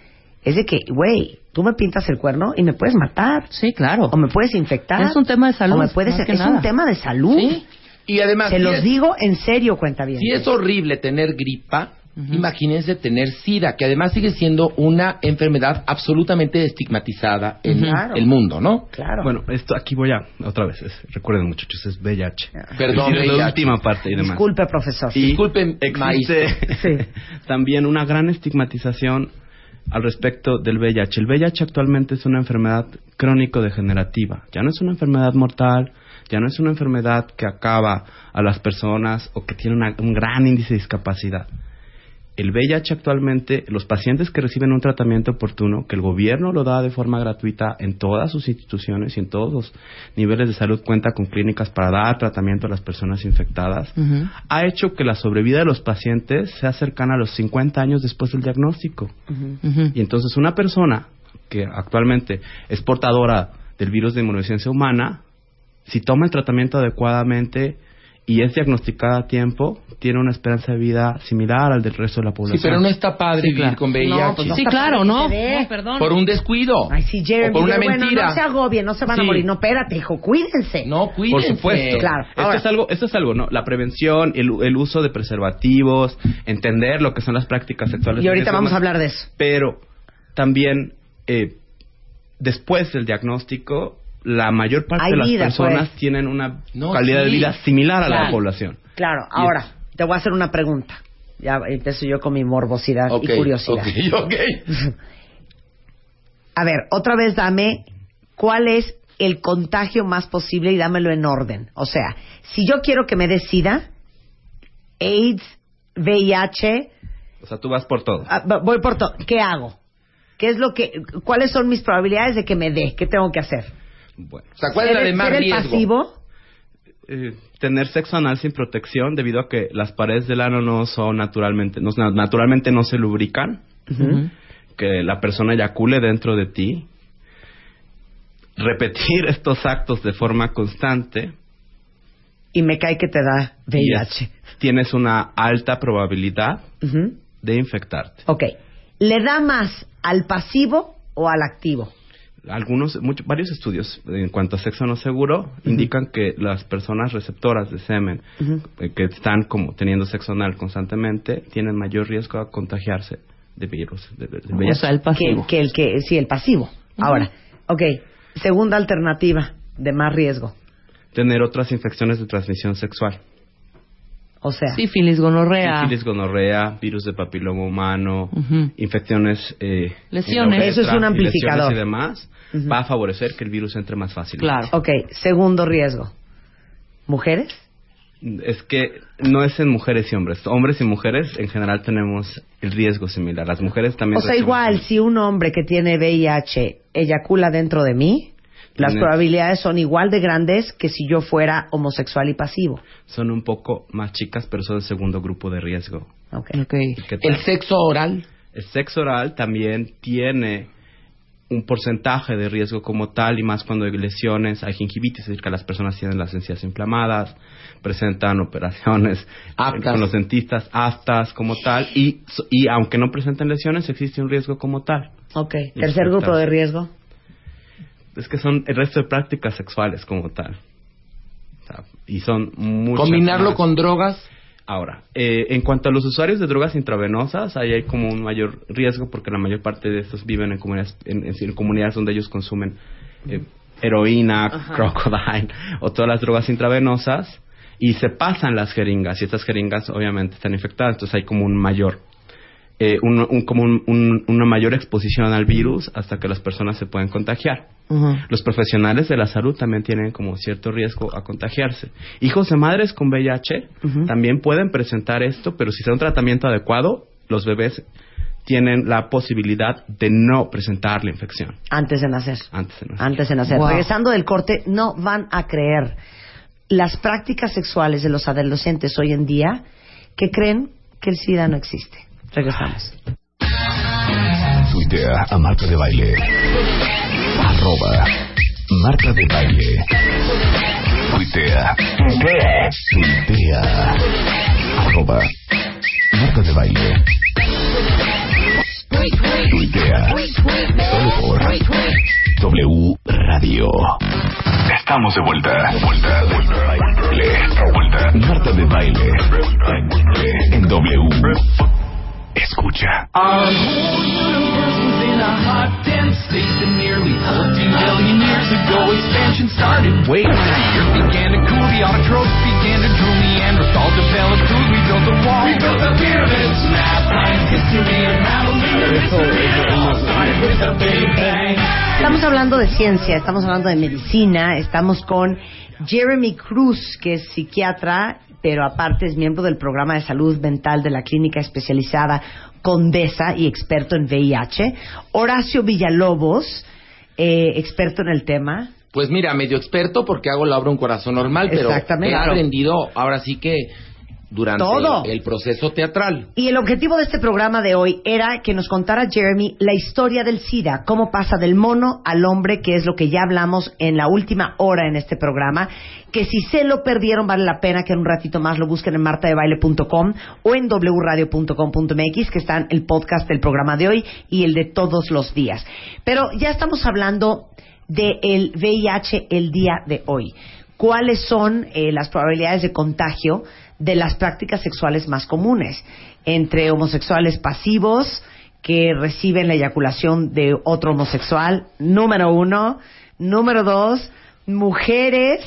Speaker 3: Es de que, güey, tú me pintas el cuerno y me puedes matar.
Speaker 1: Sí, claro.
Speaker 3: O me puedes infectar.
Speaker 1: Es un tema de salud,
Speaker 3: O me puedes...
Speaker 1: que
Speaker 3: Es
Speaker 1: nada.
Speaker 3: un tema de salud.
Speaker 1: Sí.
Speaker 5: Y además,
Speaker 3: Se los
Speaker 5: es-
Speaker 3: digo en serio, cuenta bien.
Speaker 5: Si es horrible tener gripa, imagínense tener SIDA, que además sigue siendo una enfermedad absolutamente estigmatizada en
Speaker 3: Claro.
Speaker 5: el mundo, ¿no?
Speaker 3: Claro.
Speaker 6: Bueno, esto aquí voy a otra vez. es- recuerden muchachos, es VIH.
Speaker 5: Perdón,
Speaker 6: Es decir,
Speaker 5: VIH.
Speaker 6: la última parte y demás.
Speaker 3: Disculpe, profesor.
Speaker 6: Y
Speaker 5: Disculpen,
Speaker 6: existe
Speaker 3: Sí.
Speaker 6: también una gran estigmatización al respecto del VIH. El VIH actualmente es una enfermedad crónico-degenerativa. Ya no es una enfermedad mortal, ya no es una enfermedad que acaba a las personas o que tiene una- un gran índice de discapacidad. El VIH actualmente, los pacientes que reciben un tratamiento oportuno, que el gobierno lo da de forma gratuita en todas sus instituciones y en todos los niveles de salud, cuenta con clínicas para dar tratamiento a las personas infectadas, ha hecho que la sobrevida de los pacientes sea cercana a los 50 años después del diagnóstico. Y entonces una persona que actualmente es portadora del virus de inmunodeficiencia humana, si toma el tratamiento adecuadamente y es diagnosticada a tiempo, tiene una esperanza de vida similar al del resto de la
Speaker 5: Sí,
Speaker 6: población.
Speaker 5: pero no está padre
Speaker 1: Sí,
Speaker 5: vivir
Speaker 1: claro.
Speaker 5: con VIH.
Speaker 3: No, pues no
Speaker 1: Sí, claro, ¿no? perdón.
Speaker 5: Por un descuido.
Speaker 3: Ay, sí, Jeremy.
Speaker 5: o por una
Speaker 3: bueno,
Speaker 5: mentira.
Speaker 3: no se agobien, no se van a
Speaker 5: Sí.
Speaker 3: morir. No, espérate, hijo, cuídense.
Speaker 5: No,
Speaker 6: Por
Speaker 5: cuídense.
Speaker 6: supuesto.
Speaker 3: Claro.
Speaker 6: Esto
Speaker 3: Ahora-
Speaker 6: es algo, esto es algo, ¿no? La prevención, el, el uso de preservativos, entender lo que son las prácticas sexuales.
Speaker 3: Y ahorita vamos a hablar de eso.
Speaker 6: Pero también, eh, después del diagnóstico, la mayor parte
Speaker 3: Hay
Speaker 6: de las
Speaker 3: vida,
Speaker 6: personas
Speaker 3: pues.
Speaker 6: tienen una
Speaker 5: No,
Speaker 6: calidad de vida similar a la población.
Speaker 3: Claro,
Speaker 6: Y
Speaker 3: ahora,
Speaker 6: es-
Speaker 3: te voy a hacer una pregunta. Ya empiezo yo con mi morbosidad y curiosidad.
Speaker 5: ok, ok.
Speaker 3: A ver, otra vez dame cuál es el contagio más posible y dámelo en orden. O sea, si yo quiero que me dé SIDA, AIDS, VIH,
Speaker 6: O sea, tú vas por todo.
Speaker 3: ah, voy por todo. ¿Qué hago? ¿Qué es lo que, cuáles son mis probabilidades de que me dé? ¿Qué tengo que hacer?
Speaker 6: Bueno,
Speaker 5: O sea, ¿cuál es la
Speaker 3: ¿Ser-
Speaker 5: de más
Speaker 3: ser el
Speaker 5: riesgo?
Speaker 3: pasivo?
Speaker 6: eh, tener sexo anal sin protección debido a que las paredes del ano no son naturalmente, no, naturalmente no se lubrican.
Speaker 1: Ujú.
Speaker 6: que la persona eyacule dentro de ti, repetir estos actos de forma constante,
Speaker 3: Y me cae que te da VIH.
Speaker 6: es- tienes una alta probabilidad
Speaker 3: Ujú.
Speaker 6: de infectarte.
Speaker 3: Ok. ¿Le da más al pasivo o al activo?
Speaker 6: Algunos, muchos, varios estudios en cuanto a sexo no seguro indican que las personas receptoras de semen eh, que están como teniendo sexo anal constantemente tienen mayor riesgo a contagiarse de virus. De, de- de
Speaker 1: O
Speaker 6: VIH.
Speaker 1: sea, el
Speaker 3: Que,
Speaker 1: pasivo.
Speaker 3: que el que, sí, el pasivo. Ahora, ok. Segunda alternativa de más riesgo.
Speaker 6: Tener otras infecciones de transmisión sexual.
Speaker 3: O sea,
Speaker 1: Sífilis, gonorrea.
Speaker 6: Sífilis, gonorrea, virus de papiloma humano, infecciones... eh,
Speaker 1: Lesiones.
Speaker 3: Eso es un
Speaker 6: y
Speaker 3: amplificador.
Speaker 6: y demás, va a favorecer que el virus entre más fácil.
Speaker 1: Claro.
Speaker 3: ok. Segundo riesgo. ¿Mujeres?
Speaker 6: Es que no es en mujeres y hombres. Hombres y mujeres en general tenemos el riesgo similar. Las mujeres también...
Speaker 3: O sea, igual, si un hombre que tiene VIH eyacula dentro de mí, las probabilidades son igual de grandes que si yo fuera homosexual y pasivo.
Speaker 6: Son un poco más chicas, pero son el segundo grupo de riesgo.
Speaker 3: Ok.
Speaker 1: Ok.
Speaker 6: ¿Qué tal?
Speaker 5: El sexo oral.
Speaker 6: El sexo oral también tiene un porcentaje de riesgo como tal y más cuando hay lesiones, hay gingivitis, es decir, que las personas tienen las encías inflamadas, presentan operaciones
Speaker 5: Aftas.
Speaker 6: con los dentistas, aftas como tal y, y aunque no presenten lesiones existe un riesgo como tal.
Speaker 3: Ok. Tercer grupo de riesgo.
Speaker 6: Es que son el resto de prácticas sexuales como tal. O sea, y son muchas
Speaker 5: Combinarlo
Speaker 6: más.
Speaker 5: con drogas.
Speaker 6: Ahora, eh, en cuanto a los usuarios de drogas intravenosas, ahí hay como un mayor riesgo porque la mayor parte de estos viven en comunidades, en, en- en comunidades donde ellos consumen eh, heroína, crocodile o todas las drogas intravenosas y se pasan las jeringas y estas jeringas obviamente están infectadas, entonces hay como un mayor eh, un- un- como un- un- una mayor exposición al virus hasta que las personas se pueden contagiar. Los profesionales de la salud también tienen como cierto riesgo a contagiarse. Hijos de madres con VIH también pueden presentar esto, pero si se da un tratamiento adecuado, los bebés tienen la posibilidad de no presentar la infección
Speaker 3: Antes de nacer.
Speaker 6: antes de nacer.
Speaker 3: Antes de nacer.
Speaker 1: Wow.
Speaker 3: Regresando del corte, no van a creer las prácticas sexuales de los adolescentes hoy en día que creen que el SIDA no existe. Regresamos.
Speaker 7: Tuitea a Marta de Baile. Arroba Marta de Baile. Tuitea. Tuitea. Arroba Marta de Baile. Tuitea. Solo por W Radio. Estamos de vuelta. Vuelta, vuelta. Vuelta. Marta de Baile. En W. Escucha.
Speaker 4: Our whole universe was in a hot, dense state that nearly 14 billion years ago expansion started. Wait, the earth began to cool, the autotrophs began to drool, Neanderthals developed tools, we built the wall. We built the pyramids, math, science, history, unraveling the mystery. It all started with the Big Bang.
Speaker 3: Estamos hablando de ciencia, estamos hablando de medicina, estamos con Jeremy Cruz, que es psiquiatra, pero aparte es miembro del programa de salud mental de la clínica especializada Condesa y experto en VIH. Horacio Villalobos, eh, experto en el tema.
Speaker 5: Pues mira, medio experto porque hago la obra Un Corazón Normal, pero he aprendido ahora sí que durante
Speaker 3: Todo.
Speaker 5: el proceso teatral.
Speaker 3: Y el objetivo de este programa de hoy era que nos contara Jeremy la historia del SIDA, cómo pasa del mono al hombre, que es lo que ya hablamos en la última hora en este programa, que si se lo perdieron vale la pena que en un ratito más lo busquen en martadebaile.com o en wradio.com.mx, que están el podcast del programa de hoy y el de todos los días. Pero ya estamos hablando del VIH el día de hoy. ¿Cuáles son eh, las probabilidades de contagio de las prácticas sexuales más comunes? Entre homosexuales pasivos que reciben la eyaculación de otro homosexual, número uno. Número dos, mujeres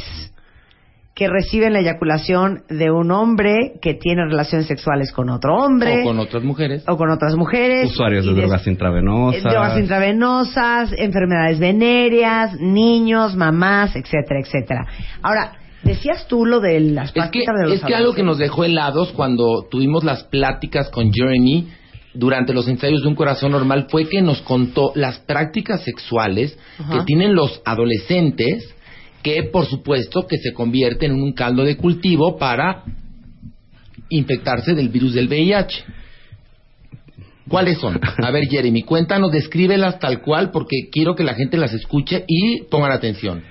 Speaker 3: que reciben la eyaculación de un hombre que tiene relaciones sexuales con otro hombre
Speaker 5: O con otras mujeres.
Speaker 3: o con otras mujeres.
Speaker 6: Usuarios de drogas intravenosas.
Speaker 3: eh, drogas intravenosas, enfermedades venéreas, niños, mamás, etcétera, etcétera. Ahora, decías tú lo de las
Speaker 5: Es que,
Speaker 3: prácticas de los
Speaker 5: es que algo que nos dejó helados cuando tuvimos las pláticas con Jeremy durante los ensayos de un corazón normal fue que nos contó las prácticas sexuales
Speaker 3: Ajá.
Speaker 5: que tienen los adolescentes que por supuesto que se convierten en un caldo de cultivo para infectarse del virus del VIH. ¿Cuáles son? A ver, Jeremy, cuéntanos, descríbelas tal cual porque quiero que la gente las escuche y pongan atención.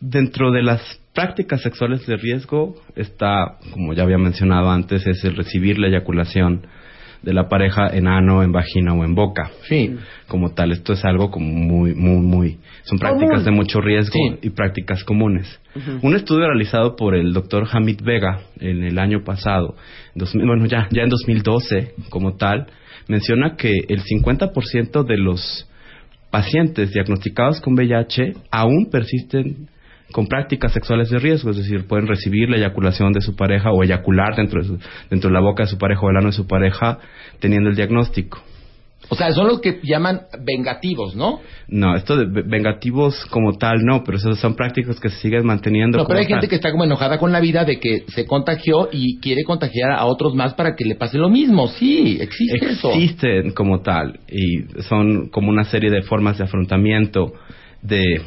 Speaker 6: Dentro de las prácticas sexuales de riesgo está, como ya había mencionado antes, es el recibir la eyaculación de la pareja en ano, en vagina o en boca.
Speaker 5: Sí.
Speaker 6: Como tal, esto es algo como muy, muy, muy... Son prácticas
Speaker 3: Común.
Speaker 6: de mucho riesgo
Speaker 5: Sí.
Speaker 6: y prácticas comunes. Un estudio realizado por el doctor Hamid Vega en el año pasado, en 2000 bueno, ya, ya en 2012 como tal, menciona que el 50% de los pacientes diagnosticados con VIH aún persisten con prácticas sexuales de riesgo, es decir, pueden recibir la eyaculación de su pareja o eyacular dentro de, su- dentro de la boca de su pareja o el ano de su pareja teniendo el diagnóstico.
Speaker 5: O sea, son los que llaman vengativos, ¿no?
Speaker 6: No, esto de ve- vengativos como tal no, pero esas son prácticas que se siguen manteniendo.
Speaker 5: No,
Speaker 6: como
Speaker 5: pero hay
Speaker 6: tal.
Speaker 5: gente que está como enojada con la vida de que se contagió y quiere contagiar a otros más para que le pase lo mismo. Sí, existe eso.
Speaker 6: existen como tal y son como una serie de formas de afrontamiento de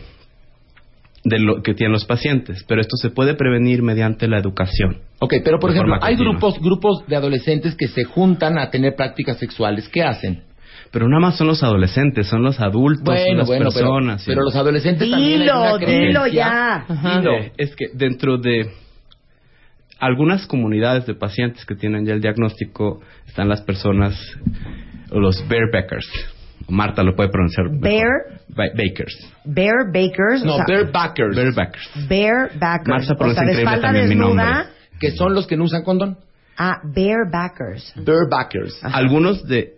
Speaker 6: de lo que tienen los pacientes, pero esto se puede prevenir mediante la educación.
Speaker 5: Ok, pero por ejemplo, hay grupos grupos de adolescentes que se juntan a tener prácticas sexuales. ¿Qué hacen?
Speaker 6: Pero nada más son los adolescentes, son los adultos, son las
Speaker 5: bueno, pero,
Speaker 6: personas.
Speaker 5: pero los adolescentes también hay
Speaker 3: Dilo,
Speaker 5: una
Speaker 3: dilo ya.
Speaker 6: Dilo. Es que dentro de algunas comunidades de pacientes que tienen ya el diagnóstico están las personas, o los barebackers. Marta lo puede pronunciar. mejor.
Speaker 3: Bear-
Speaker 6: Ba- bakers.
Speaker 3: Bear bakers.
Speaker 5: No,
Speaker 3: o sea,
Speaker 5: barebackers,
Speaker 6: Barebackers.
Speaker 3: Bear backers.
Speaker 6: Marcia
Speaker 3: o
Speaker 6: pronuncia
Speaker 3: sea, de
Speaker 6: increíble también mi
Speaker 3: desnuda.
Speaker 6: nombre.
Speaker 5: que son los que no usan condón.
Speaker 3: Ah, bear backers.
Speaker 5: Barebackers.
Speaker 6: Algunos de,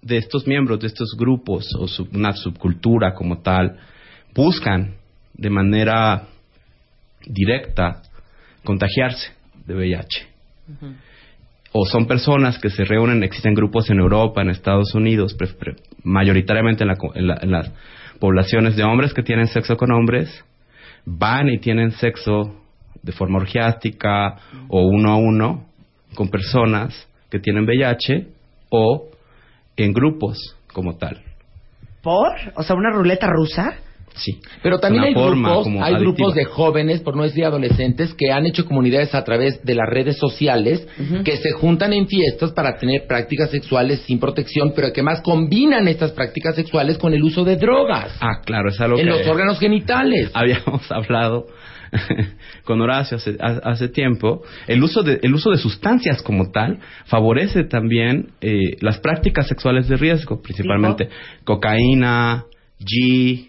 Speaker 6: de estos miembros de estos grupos o sub- una subcultura como tal buscan de manera directa contagiarse de VIH. O son personas que se reúnen, existen grupos en Europa, en Estados Unidos, pre- mayoritariamente en, la en la- en las poblaciones de hombres que tienen sexo con hombres, van y tienen sexo de forma orgiástica o uno a uno con personas que tienen VIH o en grupos como tal.
Speaker 3: ¿Por? O sea, una ruleta rusa.
Speaker 6: Sí.
Speaker 5: Pero también hay
Speaker 6: forma
Speaker 5: grupos, hay
Speaker 6: adictiva.
Speaker 5: grupos de jóvenes, por no decir adolescentes, que han hecho comunidades a través de las redes sociales, que se juntan en fiestas para tener prácticas sexuales sin protección, pero que más combinan estas prácticas sexuales con el uso de drogas
Speaker 6: Ah, claro, es algo
Speaker 5: en
Speaker 6: que
Speaker 5: los órganos genitales.
Speaker 6: habíamos hablado con Horacio hace, ha- hace tiempo. El uso, de, el uso de sustancias como tal favorece también eh, las prácticas sexuales de riesgo, principalmente cocaína, G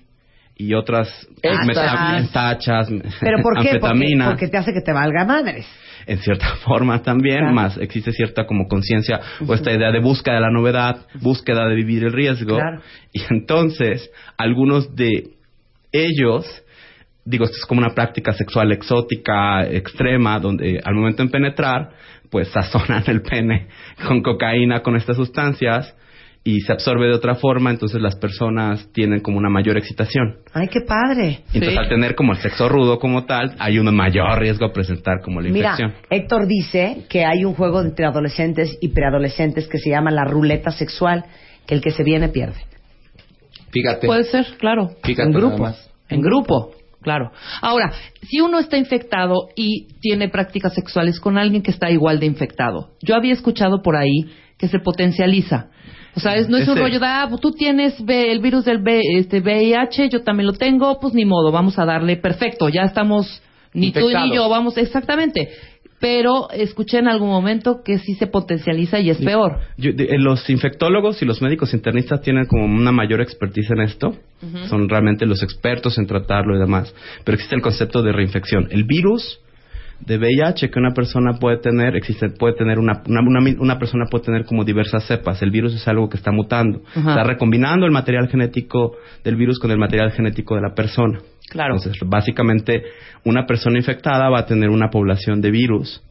Speaker 6: y otras
Speaker 5: Éxtasis.
Speaker 6: meta- tachas,
Speaker 3: ¿Pero por qué? Porque, te hace que te valga madres.
Speaker 6: en cierta forma también,
Speaker 3: Claro.
Speaker 6: más existe cierta como conciencia o esta idea de búsqueda de la novedad, búsqueda de vivir el riesgo.
Speaker 3: Claro.
Speaker 6: Y entonces, algunos de ellos, digo, esto es como una práctica sexual exótica, extrema, donde al momento de penetrar, pues sazonan el pene con cocaína, con estas sustancias, y se absorbe de otra forma, entonces las personas tienen como una mayor excitación.
Speaker 3: Ay, qué padre.
Speaker 6: Y Entonces,
Speaker 1: Sí.
Speaker 6: al tener como el sexo rudo como tal, hay un mayor riesgo a presentar como la
Speaker 3: Mira,
Speaker 6: infección.
Speaker 3: Héctor dice que hay un juego entre adolescentes y preadolescentes que se llama la ruleta sexual, que el que se viene pierde.
Speaker 5: Fíjate.
Speaker 1: Puede ser, claro.
Speaker 5: Fíjate
Speaker 3: en grupo.
Speaker 5: más.
Speaker 1: En grupo, claro. Ahora, si uno está infectado y tiene prácticas sexuales con alguien que está igual de infectado, yo había escuchado por ahí que se potencializa. O sea, es, no es un rollo de, ah, pues tú tienes el virus del V- este, VIH, yo también lo tengo, pues ni modo, vamos a darle, perfecto, ya estamos, ni tú
Speaker 5: Infectados.
Speaker 1: ni yo, vamos, exactamente. Pero escuché en algún momento que sí se potencializa y es peor.
Speaker 6: Yo- de- eh, los infectólogos y los médicos internistas tienen como una mayor expertise en esto. Son realmente los expertos en tratarlo y demás. Pero existe el concepto de reinfección. El virus de VIH que una persona puede tener, existe, puede tener una, una, una persona puede tener como diversas cepas. El virus es algo que está mutando. Está recombinando el material genético del virus con el material genético de la persona.
Speaker 1: Claro.
Speaker 6: Entonces, básicamente, una persona infectada va a tener una población de virus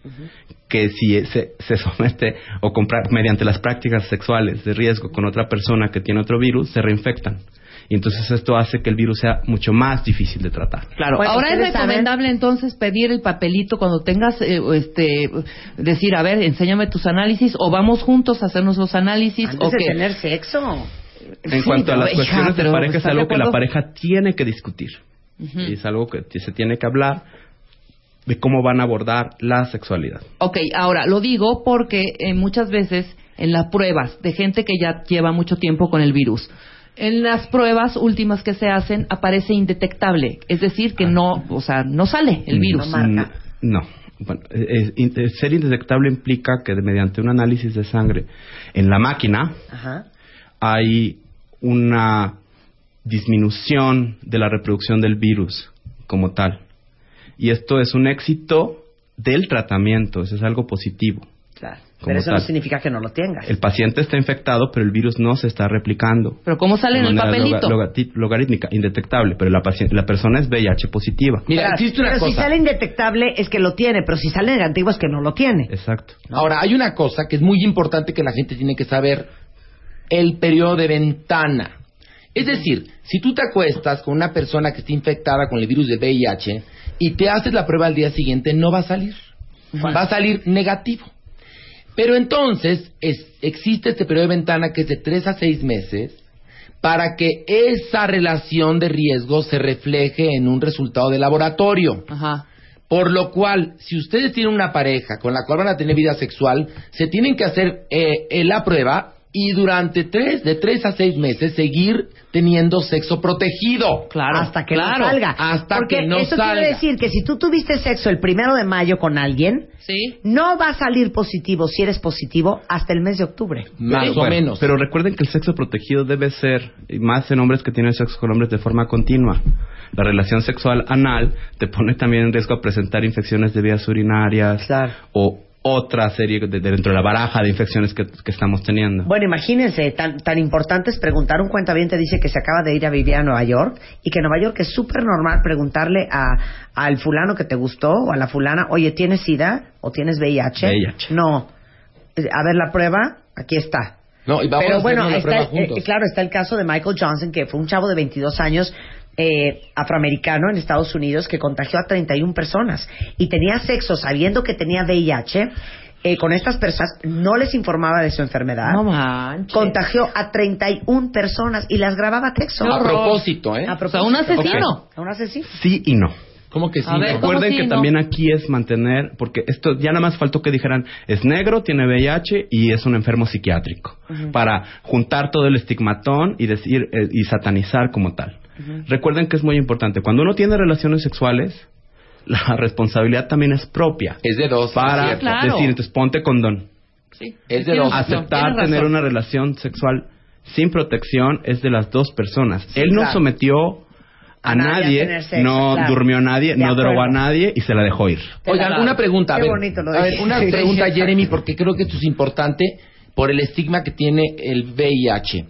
Speaker 6: que si se, se somete o compra, mediante las prácticas sexuales de riesgo con otra persona que tiene otro virus, se reinfectan. Y entonces esto hace que el virus sea mucho más difícil de tratar.
Speaker 1: Claro,
Speaker 3: Bueno,
Speaker 1: ahora es recomendable entonces pedir el papelito cuando tengas, eh, este, decir, a ver, enséñame tus análisis o vamos juntos a hacernos los análisis
Speaker 3: Antes
Speaker 1: o
Speaker 3: de
Speaker 1: qué.
Speaker 3: tener sexo.
Speaker 6: En
Speaker 1: Sí,
Speaker 6: cuanto a las
Speaker 1: hija,
Speaker 6: cuestiones de pareja, es
Speaker 1: ¿estás de
Speaker 6: algo que la pareja tiene que discutir. Y es algo que se tiene que hablar de cómo van a abordar la sexualidad.
Speaker 1: Ok, ahora lo digo porque eh, muchas veces en las pruebas de gente que ya lleva mucho tiempo con el virus, en las pruebas últimas que se hacen aparece indetectable, es decir, que no, o sea, no sale el virus.
Speaker 3: No marca.
Speaker 6: No. Bueno, eh, eh, in- ser indetectable implica que de- mediante un análisis de sangre en la máquina
Speaker 3: Ajá.
Speaker 6: hay una disminución de la reproducción del virus como tal. Y esto es un éxito del tratamiento, eso es algo positivo.
Speaker 3: Claro. Pero eso no significa que no lo tengas.
Speaker 6: El paciente está infectado, pero el virus no se está replicando.
Speaker 1: Pero ¿cómo sale en el papelito?
Speaker 6: loga- logarítmica, indetectable, pero la, la persona es VIH positiva.
Speaker 5: Mira, existe una
Speaker 3: pero si sale indetectable es que lo tiene, pero si sale negativo es que no lo tiene.
Speaker 6: Exacto.
Speaker 5: Ahora, hay una cosa que es muy importante que la gente tiene que saber. El periodo de ventana. Es decir, si tú te acuestas con una persona que está infectada con el virus de VIH y te haces la prueba al día siguiente, no va a salir. Va a salir negativo. Pero entonces es- existe este periodo de ventana que es de 3 a 6 meses para que esa relación de riesgo se refleje en un resultado de laboratorio.
Speaker 1: Ajá.
Speaker 5: Por lo cual, si ustedes tienen una pareja con la cual van a tener vida sexual, se tienen que hacer eh, eh, la prueba y durante tres, de tres a seis meses seguir teniendo sexo protegido.
Speaker 1: Claro.
Speaker 3: hasta que
Speaker 1: claro.
Speaker 3: no salga.
Speaker 5: hasta
Speaker 3: Porque
Speaker 5: que no
Speaker 3: eso
Speaker 5: salga.
Speaker 3: quiere decir que si tú tuviste sexo el primero de mayo con alguien,
Speaker 1: Sí.
Speaker 3: no va a salir positivo si eres positivo hasta el mes de octubre.
Speaker 5: Más
Speaker 6: Pero
Speaker 5: o
Speaker 6: bueno,
Speaker 5: menos.
Speaker 6: Pero recuerden que el sexo protegido debe ser, más en hombres que tienen sexo con hombres de forma continua. La relación sexual anal te pone también en riesgo a presentar infecciones de vías urinarias
Speaker 3: Claro.
Speaker 6: o otra serie de, de- dentro de la baraja de infecciones que, que estamos teniendo.
Speaker 3: Bueno, imagínense, tan, tan importante es preguntar. Un cuentaviente dice que se acaba de ir a vivir a Nueva York y que en Nueva York es súper normal preguntarle a, al fulano que te gustó o a la fulana, oye, ¿tienes SIDA o tienes VIH?
Speaker 6: VIH.
Speaker 3: No. Eh, A ver la prueba, aquí está.
Speaker 5: No, y vamos
Speaker 3: Pero
Speaker 5: a
Speaker 3: bueno,
Speaker 5: la
Speaker 3: está,
Speaker 5: prueba
Speaker 3: eh,
Speaker 5: juntos.
Speaker 3: claro, está el caso de Michael Johnson, que fue un chavo de 22 años eh, afroamericano en Estados Unidos que contagió a 31 personas y tenía sexo sabiendo que tenía VIH eh, con estas personas, no les informaba de su enfermedad.
Speaker 1: No manches.
Speaker 3: Contagió a 31 personas y las grababa texto.
Speaker 5: A propósito, ¿eh?
Speaker 3: A
Speaker 1: O sea, un asesino.
Speaker 3: A un asesino.
Speaker 6: Sí y no.
Speaker 5: ¿Cómo que sí?
Speaker 6: Recuerden
Speaker 1: sí,
Speaker 6: que
Speaker 1: no?
Speaker 6: también aquí es mantener, porque esto ya nada más faltó que dijeran, es negro, tiene VIH y es un enfermo psiquiátrico, para juntar todo el estigmatón y decir eh, y satanizar como tal. Recuerden que es muy importante, cuando uno tiene relaciones sexuales, la responsabilidad también es propia.
Speaker 5: Es de dos.
Speaker 6: para
Speaker 1: claro.
Speaker 6: decir, entonces ponte condón.
Speaker 1: Sí.
Speaker 5: Es de dos.
Speaker 6: Aceptar tener una relación sexual sin protección es de las dos personas. Él no
Speaker 3: claro.
Speaker 6: sometió a
Speaker 3: nadie a sexo,
Speaker 6: no
Speaker 3: claro.
Speaker 6: durmió a nadie,
Speaker 3: De
Speaker 6: no drogó a
Speaker 3: acuerdo.
Speaker 6: nadie y se la dejó ir.
Speaker 5: Oigan, una pregunta. A
Speaker 3: Qué
Speaker 5: ver,
Speaker 3: lo
Speaker 5: a ver, una pregunta. Jeremy, porque creo que esto es importante por el estigma que tiene el VIH.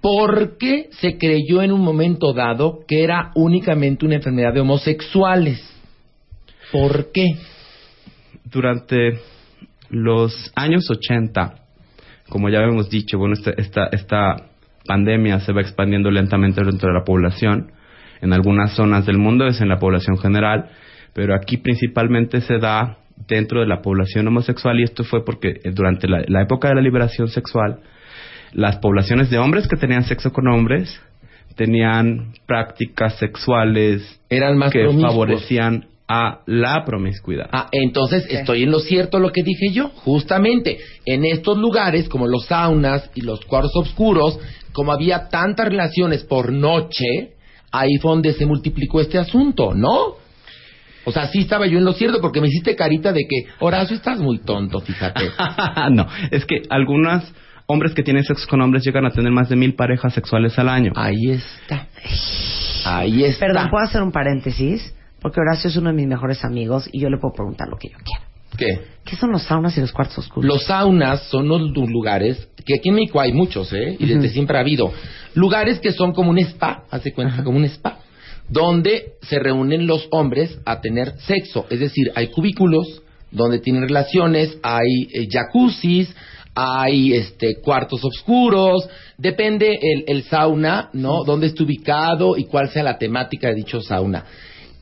Speaker 5: ¿Por qué se creyó en un momento dado que era únicamente una enfermedad de homosexuales? ¿Por qué?
Speaker 6: Durante los años 80, como ya hemos dicho, bueno, esta, esta, esta pandemia se va expandiendo lentamente dentro de la población. En algunas zonas del mundo es en la población general, pero aquí principalmente se da dentro de la población homosexual y esto fue porque eh, durante la época de la liberación sexual, las poblaciones de hombres que tenían sexo con hombres tenían prácticas sexuales
Speaker 5: Eran más
Speaker 6: que
Speaker 5: promiscuos.
Speaker 6: favorecían a la promiscuidad.
Speaker 5: Ah, entonces estoy en lo cierto lo que dije yo. Justamente, en estos lugares como los saunas y los cuartos oscuros, como había tantas relaciones por noche, ahí fue donde se multiplicó este asunto, ¿no? O sea, sí estaba yo en lo cierto porque me hiciste carita de que, Horacio, estás muy tonto, fíjate.
Speaker 6: no, es que algunos hombres que tienen sexo con hombres llegan a tener más de mil parejas sexuales al año.
Speaker 5: Ahí está. Ahí está.
Speaker 3: Perdón, ¿puedo hacer un paréntesis? Porque Horacio es uno de mis mejores amigos y yo le puedo preguntar lo que yo quiera.
Speaker 5: ¿Qué?
Speaker 3: ¿Qué son los saunas y los cuartos oscuros?
Speaker 5: Los saunas son los lu- lugares, que aquí en México hay muchos, ¿eh? Y desde siempre ha habido. Lugares que son como un spa, hace cuenta, como un spa, donde se reúnen los hombres a tener sexo. Es decir, hay cubículos donde tienen relaciones, hay eh, jacuzzis, hay este cuartos oscuros, depende el, el sauna, ¿no? Dónde esté ubicado y cuál sea la temática de dicho sauna.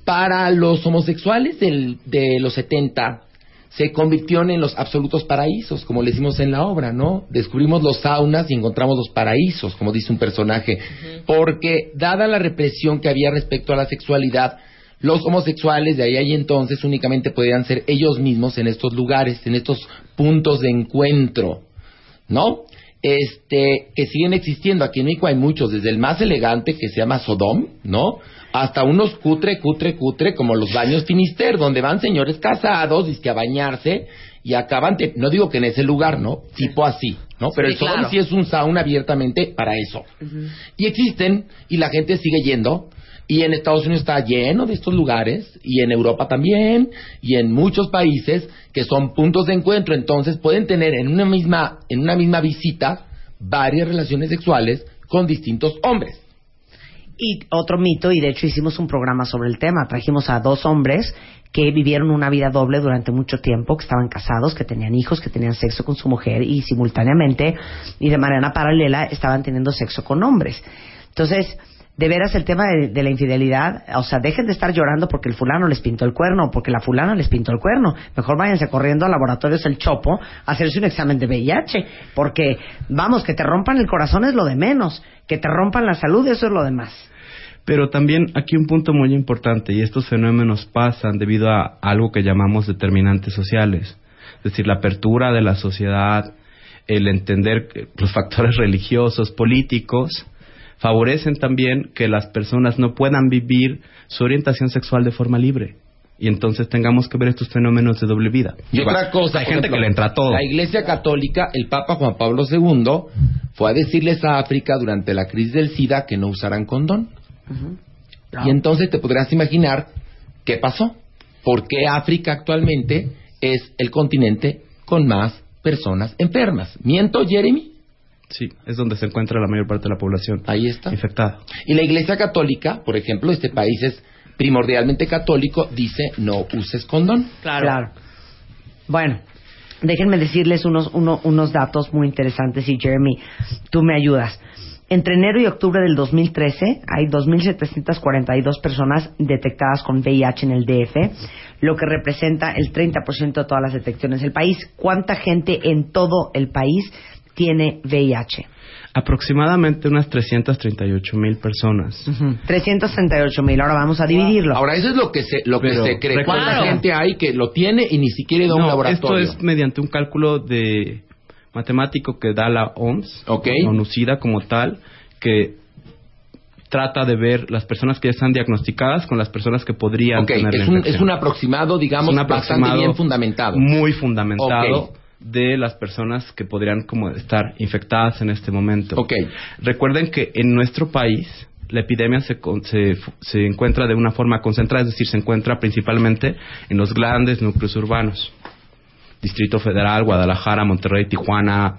Speaker 5: Para los homosexuales del- de los 70, se convirtieron en los absolutos paraísos, como le decimos en la obra, ¿no? Descubrimos los saunas y encontramos los paraísos, como dice un personaje, porque dada la represión que había respecto a la sexualidad, los homosexuales de ahí y entonces únicamente podían ser ellos mismos en estos lugares, en estos puntos de encuentro, ¿no? Este, que siguen existiendo. Aquí en México hay muchos, desde el más elegante que se llama Sodom, ¿no? Hasta unos cutre, cutre, cutre, como los baños Finister, donde van señores casados, dizque a bañarse, y acaban, de- no digo que en ese lugar, ¿no? Tipo así, ¿no? Pero
Speaker 1: Sí,
Speaker 5: el Sodom
Speaker 1: claro.
Speaker 5: sí es un sauna abiertamente para eso. Y existen, y la gente sigue yendo, y en Estados Unidos está lleno de estos lugares, y en Europa también, y en muchos países que son puntos de encuentro. Entonces pueden tener en una misma, en una misma visita varias relaciones sexuales con distintos hombres.
Speaker 3: Y otro mito, y de hecho hicimos un programa sobre el tema. Trajimos a dos hombres que vivieron una vida doble durante mucho tiempo, que estaban casados, que tenían hijos, que tenían sexo con su mujer y simultáneamente y de manera paralela estaban teniendo sexo con hombres. Entonces, de veras el tema de, la infidelidad, o sea, dejen de estar llorando porque el fulano les pintó el cuerno porque la fulana les pintó el cuerno. Mejor váyanse corriendo a laboratorios El Chopo a hacerse un examen de VIH, porque vamos, que te rompan el corazón es lo de menos, que te rompan la salud eso es lo de más.
Speaker 6: Pero también aquí un punto muy importante, y estos fenómenos pasan debido a algo que llamamos determinantes sociales, es decir, la apertura de la sociedad, el entender los factores religiosos, políticos, favorecen también que las personas no puedan vivir su orientación sexual de forma libre. Y entonces tengamos que ver estos fenómenos de doble vida.
Speaker 5: Y
Speaker 6: Igual,
Speaker 5: otra cosa,
Speaker 6: hay gente
Speaker 5: ejemplo,
Speaker 6: que le entra a todo.
Speaker 5: La Iglesia Católica, el Papa Juan Pablo II, fue a decirles a África durante la crisis del SIDA que no usaran condón. Y entonces te podrás imaginar qué pasó. ¿Por qué África actualmente es el continente con más personas enfermas? ¿Miento, Jeremy?
Speaker 6: Sí, es donde se encuentra la mayor parte de la población
Speaker 5: Ahí está.
Speaker 6: infectada.
Speaker 5: Y la Iglesia Católica, por ejemplo, este país es primordialmente católico, dice no uses condón.
Speaker 3: Claro. Bueno, déjenme decirles unos, uno- unos datos muy interesantes y Jeremy, tú me ayudas. Entre enero y octubre del 2013 hay 2.742 personas detectadas con VIH en el DF, lo que representa el 30% de todas las detecciones del país. ¿Cuánta gente en todo el país tiene VIH?
Speaker 6: Aproximadamente unas 338 mil personas.
Speaker 3: 338 mil. Ahora vamos a dividirlo.
Speaker 5: Ahora, eso es lo que se, lo que se cree. ¿Cuánta
Speaker 1: recuerda-
Speaker 5: gente hay que lo tiene y ni siquiera ha ido a un laboratorio?
Speaker 6: esto es mediante un cálculo de matemático que da la OMS,
Speaker 5: Ok.
Speaker 6: ONUCIDA como tal, que trata de ver las personas que ya están diagnosticadas con las personas que podrían
Speaker 5: Ok,
Speaker 6: tener la
Speaker 5: es un,
Speaker 6: infección.
Speaker 5: es un aproximado, digamos, bastante bien fundamentado.
Speaker 6: Muy fundamentado
Speaker 5: Ok.
Speaker 6: De las personas que podrían como estar infectadas en este momento.
Speaker 5: Ok.
Speaker 6: Recuerden que en nuestro país la epidemia se, se, se encuentra de una forma concentrada, es decir, se encuentra principalmente en los grandes núcleos urbanos. Distrito Federal, Guadalajara, Monterrey, Tijuana.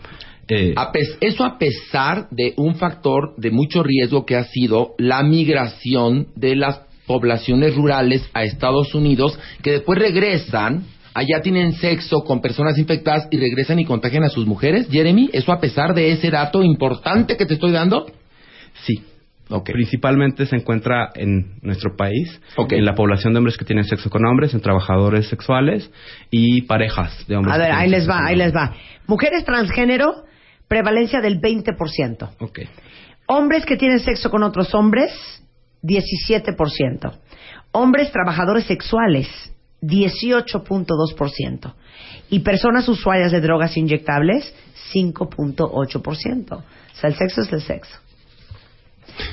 Speaker 6: eh,
Speaker 5: eso a pesar de un factor de mucho riesgo que ha sido la migración de las poblaciones rurales a Estados Unidos, que después regresan, allá tienen sexo con personas infectadas y regresan y contagian a sus mujeres. Jeremy, eso a pesar de ese dato importante que te estoy dando.
Speaker 6: sí.
Speaker 5: Ok.
Speaker 6: Principalmente se encuentra en nuestro país, en la población de hombres que tienen sexo con hombres, en trabajadores sexuales y parejas de hombres.
Speaker 3: A ver, ahí les va, ahí les va. Mujeres transgénero, prevalencia del 20%.
Speaker 6: Ok.
Speaker 3: Hombres que tienen sexo con otros hombres, 17%. Hombres trabajadores sexuales, 18.2%. Y personas usuarias de drogas inyectables, 5.8%. O sea, el sexo es el sexo.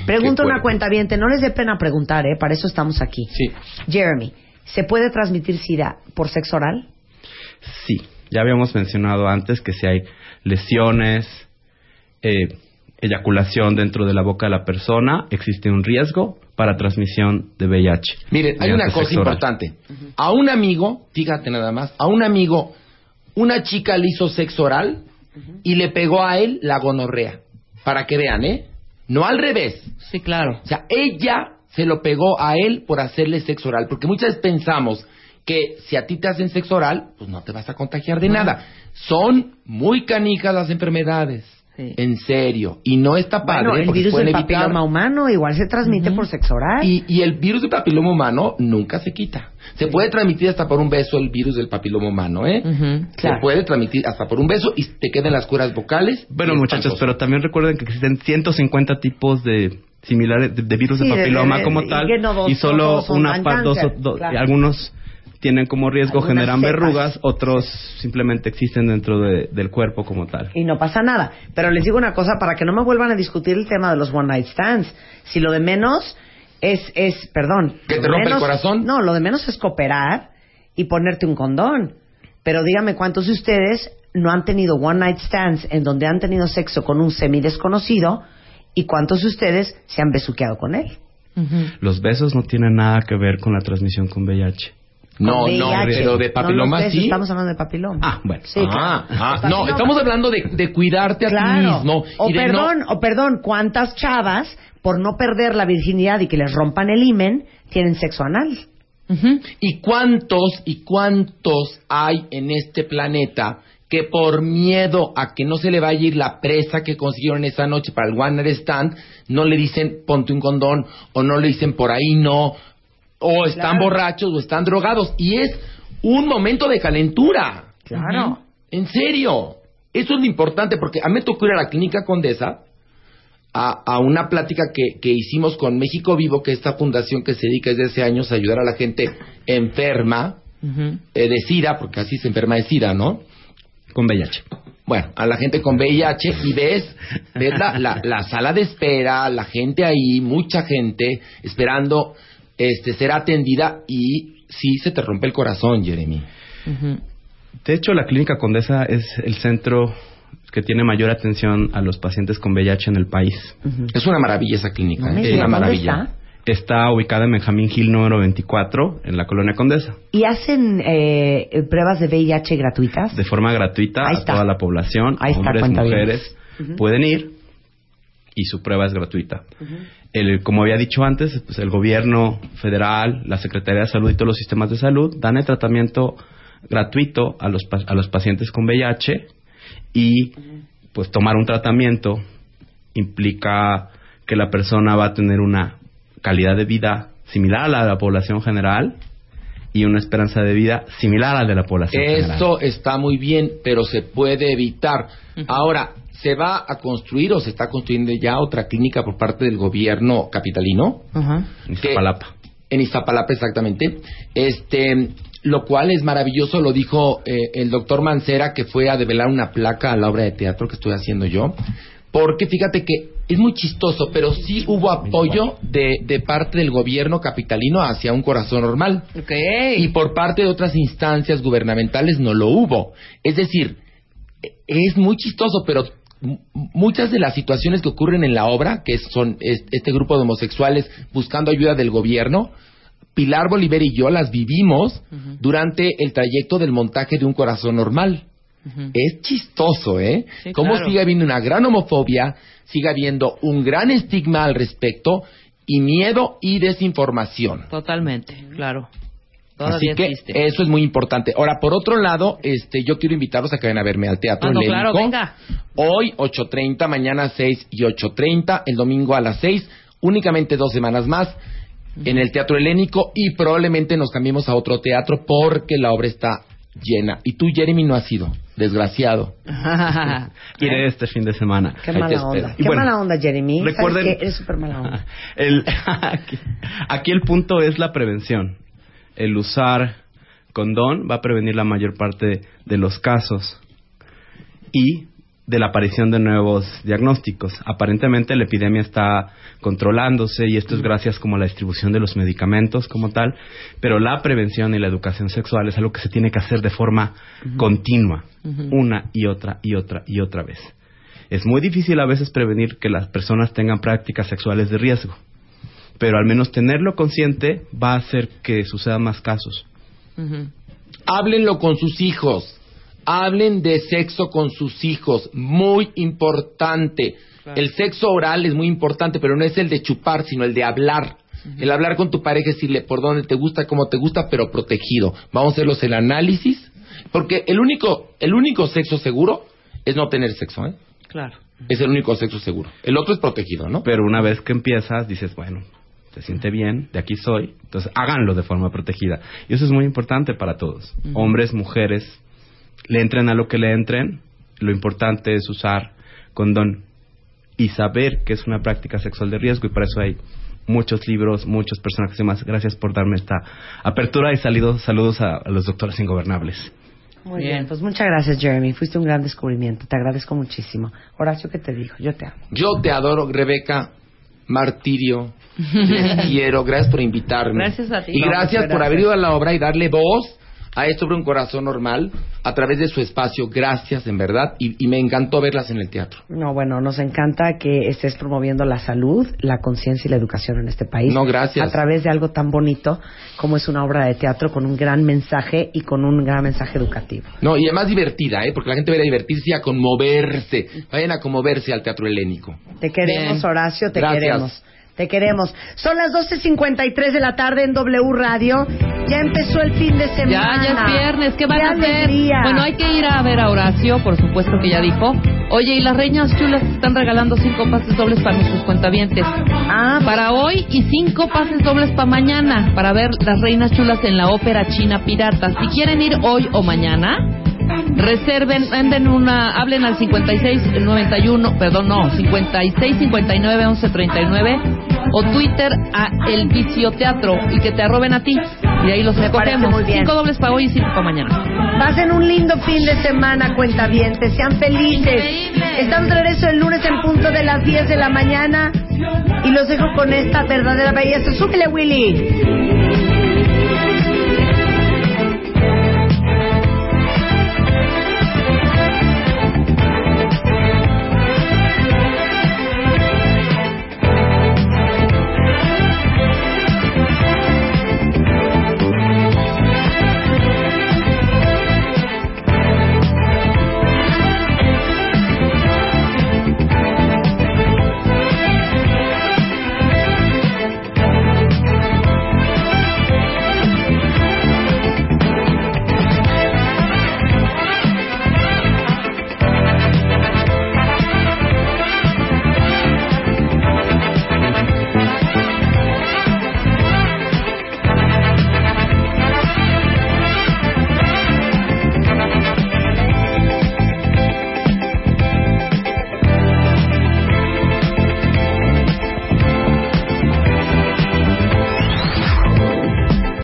Speaker 3: Pregunta una cuenta bien, no les dé pena preguntar, ¿eh? Para eso estamos aquí.
Speaker 5: Sí.
Speaker 3: Jeremy, ¿se puede transmitir SIDA por sexo oral?
Speaker 6: Sí, ya habíamos mencionado antes que si hay lesiones, eh, eyaculación dentro de la boca de la persona, existe un riesgo para transmisión de VIH.
Speaker 5: Miren, hay una cosa importante. A un amigo, fíjate nada más, a un amigo, una chica le hizo sexo oral y le pegó a él la gonorrea. Para que vean, ¿eh? No al revés.
Speaker 1: Sí, claro.
Speaker 5: O sea, ella se lo pegó a él por hacerle sexo oral. Porque muchas veces pensamos que si a ti te hacen sexo oral, pues no te vas a contagiar de nada. Son muy canijas las enfermedades.
Speaker 3: Sí.
Speaker 5: En serio. Y no está padre.
Speaker 3: bueno, el virus del
Speaker 5: evitar-
Speaker 3: papiloma humano igual se transmite por sexo oral.
Speaker 5: y, y el virus del papiloma humano nunca se quita. Se puede transmitir hasta por un beso el virus del papiloma humano, ¿eh? Se
Speaker 3: claro.
Speaker 5: puede transmitir hasta por un beso y te quedan las cuerdas vocales.
Speaker 6: Bueno, muchachos, pero también recuerden que existen 150 tipos de similares de, de virus
Speaker 3: Sí,
Speaker 6: de papiloma
Speaker 3: de-
Speaker 6: como tal
Speaker 3: que no dos-
Speaker 6: y solo una dos,
Speaker 3: claro.
Speaker 6: algunos tienen como riesgo
Speaker 3: Algunas
Speaker 6: generan
Speaker 3: cepas.
Speaker 6: verrugas, otros simplemente existen dentro de- del cuerpo como tal.
Speaker 3: y no pasa nada. Pero les digo una cosa para que no me vuelvan a discutir el tema de los one night stands. Si lo de menos es, es perdón.
Speaker 5: ¿Que te rompe el corazón?
Speaker 3: No, lo de menos es cooperar y ponerte un condón. Pero dígame cuántos de ustedes no han tenido one night stands en donde han tenido sexo con un semi desconocido y cuántos de ustedes se han besuqueado con él.
Speaker 6: Los besos no tienen nada que ver con la transmisión con VIH.
Speaker 5: No, no, pero de papiloma sí.
Speaker 3: Estamos hablando de papiloma.
Speaker 6: Ah, bueno.
Speaker 3: Sí,
Speaker 5: ah,
Speaker 3: claro.
Speaker 5: ah, no, estamos hablando de, de cuidarte a ti mismo.
Speaker 3: O perdón, o perdón, ¿cuántas chavas por no perder la virginidad y que les rompan el himen tienen sexo anal?
Speaker 5: ¿Y cuántos y cuántos hay en este planeta que por miedo a que no se le vaya a ir la presa que consiguieron esa noche para el One Stand, no le dicen ponte un condón o no le dicen por ahí no, o están
Speaker 3: Claro.
Speaker 5: borrachos o están drogados? Y es un momento de calentura.
Speaker 3: Claro.
Speaker 5: En serio. Eso es lo importante porque a mí me tocó ir a la clínica Condesa a, a una plática que, que hicimos con México Vivo, que es esta fundación que se dedica desde hace años a ayudar a la gente enferma eh, de SIDA, porque así se enferma de SIDA, ¿no?
Speaker 6: Con VIH.
Speaker 5: Bueno, a la gente con VIH y ves, ves la, la, la sala de espera, la gente ahí, mucha gente esperando este ser atendida y sí se te rompe el corazón, Jeremy.
Speaker 6: De hecho, la Clínica Condesa es el centro que tiene mayor atención a los pacientes con VIH en el país.
Speaker 5: Es una maravilla esa clínica,
Speaker 3: No
Speaker 5: ¿eh? es
Speaker 3: digas,
Speaker 5: una
Speaker 3: ¿dónde
Speaker 5: maravilla.
Speaker 3: está?
Speaker 6: Está ubicada en Benjamín Gil número 24, en la colonia Condesa,
Speaker 3: ¿Y hacen eh, pruebas de VIH gratuitas?
Speaker 6: de forma gratuita
Speaker 3: Ahí
Speaker 6: a
Speaker 3: está.
Speaker 6: toda la población,
Speaker 3: Ahí está,
Speaker 6: hombres,
Speaker 3: bien.
Speaker 6: mujeres, pueden ir y su prueba es gratuita. El- como había dicho antes, pues, el gobierno federal, la Secretaría de Salud y todos los sistemas de salud dan el tratamiento gratuito a los, pa- a los pacientes con VIH y pues tomar un tratamiento implica que la persona va a tener una calidad de vida similar a la de la población general y una esperanza de vida similar a la de la población general.
Speaker 5: Eso está muy bien, pero se puede evitar. Ahora, ¿se va a construir o se está construyendo ya otra clínica por parte del gobierno capitalino?
Speaker 1: Ajá.
Speaker 6: En
Speaker 5: que-
Speaker 6: Iztapalapa.
Speaker 5: En Iztapalapa, exactamente. Este, lo cual es maravilloso, lo dijo eh, el doctor Mancera, que fue a develar una placa a la obra de teatro que estoy haciendo yo. Porque fíjate que es muy chistoso, pero sí hubo apoyo de, de parte del gobierno capitalino hacia un corazón normal.
Speaker 1: Ok.
Speaker 5: Y por parte de otras instancias gubernamentales no lo hubo. Es decir, es muy chistoso, pero muchas de las situaciones que ocurren en la obra, que son es- este grupo de homosexuales buscando ayuda del gobierno, Pilar Bolívar y yo las vivimos durante el trayecto del montaje de un corazón normal. Es chistoso, ¿eh?
Speaker 1: Sí,
Speaker 5: Cómo
Speaker 1: claro.
Speaker 5: sigue habiendo una gran homofobia, sigue habiendo un gran estigma al respecto y miedo y desinformación.
Speaker 1: Totalmente, claro.
Speaker 5: Así que
Speaker 1: existe.
Speaker 5: eso es muy importante. Ahora, por otro lado, este, yo quiero invitarlos a que vayan a verme al Teatro Helénico.
Speaker 1: claro, venga.
Speaker 5: Hoy 8.30, mañana 6 y 8.30, el domingo a las 6, únicamente dos semanas más en el Teatro Helénico y probablemente nos cambiemos a otro teatro porque la obra está llena. Y tú, Jeremy, no has ido, desgraciado.
Speaker 6: Iré este fin de semana.
Speaker 3: Qué
Speaker 5: Ahí
Speaker 3: mala onda. Qué
Speaker 6: bueno,
Speaker 3: mala onda, Jeremy. ¿Sabes
Speaker 6: recuerden-
Speaker 3: qué? Eres súper mala onda.
Speaker 6: El- aquí el punto es la prevención. El usar condón va a prevenir la mayor parte de los casos y de la aparición de nuevos diagnósticos. Aparentemente la epidemia está controlándose y esto es gracias como a la distribución de los medicamentos como tal, pero la prevención y la educación sexual es algo que se tiene que hacer de forma continua, una y otra y otra y otra vez. Es muy difícil a veces prevenir que las personas tengan prácticas sexuales de riesgo, pero al menos tenerlo consciente va a hacer que sucedan más casos.
Speaker 1: Ujú.
Speaker 5: Háblenlo con sus hijos. Hablen de sexo con sus hijos. Muy importante.
Speaker 1: Claro.
Speaker 5: El sexo oral es muy importante, pero no es el de chupar, sino el de hablar. El hablar con tu pareja, decirle por dónde te gusta, cómo te gusta, pero protegido. Vamos a hacerlos el análisis. Porque el único, el único sexo seguro es no tener sexo, ¿eh?
Speaker 1: Claro.
Speaker 5: Es el único sexo seguro. El otro es protegido, ¿no?
Speaker 6: Pero una vez que empiezas, dices, bueno, se siente bien, de aquí soy, entonces háganlo de forma protegida. Y eso es muy importante para todos, hombres, mujeres, le entren a lo que le entren, lo importante es usar condón y saber que es una práctica sexual de riesgo y para eso hay muchos libros, muchos personajes y más. Gracias por darme esta apertura y salido, saludos a, a los doctores ingobernables.
Speaker 3: Muy
Speaker 1: Bien.
Speaker 3: bien. Pues muchas gracias, Jeremy. Fuiste un gran descubrimiento. Te agradezco muchísimo. Horacio, ¿qué te dijo? Yo te amo.
Speaker 5: Yo te adoro, Rebeca. Martirio. Te quiero. Gracias por invitarme.
Speaker 1: Gracias a ti.
Speaker 5: Y
Speaker 1: No,
Speaker 5: gracias por haber ido a la obra y darle voz a esto sobre un corazón normal a través de su espacio. Gracias, en verdad. Y, y me encantó verlas en el teatro.
Speaker 3: No, bueno, nos encanta que estés promoviendo la salud, la conciencia y la educación en este país.
Speaker 5: No, gracias.
Speaker 3: A través de algo tan bonito como es una obra de teatro con un gran mensaje y con un gran mensaje educativo.
Speaker 5: No, y además divertida, ¿eh? Porque la gente va a divertirse y a conmoverse. Vayan a conmoverse al teatro helénico.
Speaker 3: Te queremos,
Speaker 1: Bien.
Speaker 3: Horacio, te
Speaker 5: Gracias.
Speaker 3: queremos. Te queremos. Son las 12.53 de la tarde en W Radio. Ya empezó el fin de
Speaker 1: Ya,
Speaker 3: semana.
Speaker 1: ya es viernes, ¿qué van a hacer?
Speaker 3: alegría.
Speaker 1: Bueno, hay que ir a ver a Horacio, por supuesto que ya dijo. Oye, y las reinas chulas están regalando cinco pases dobles para nuestros cuentavientes.
Speaker 3: Ah,
Speaker 1: Para hoy y cinco pases dobles para mañana, para ver las reinas chulas en la ópera china pirata. Si quieren ir hoy o mañana, reserven, venden una, hablen al 5691, perdón, no, 5659 1139 o Twitter a El Vicioteatro y que te arroben a ti. Y ahí los
Speaker 3: Me muy bien.
Speaker 1: Cinco dobles para hoy y cinco para mañana.
Speaker 3: Pasen un lindo fin de semana, cuentavientes. Sean felices.
Speaker 1: Increíble.
Speaker 3: Estamos de regreso el lunes en punto de las 10 de la mañana. Y los dejo con esta verdadera belleza. Súbele, Willy.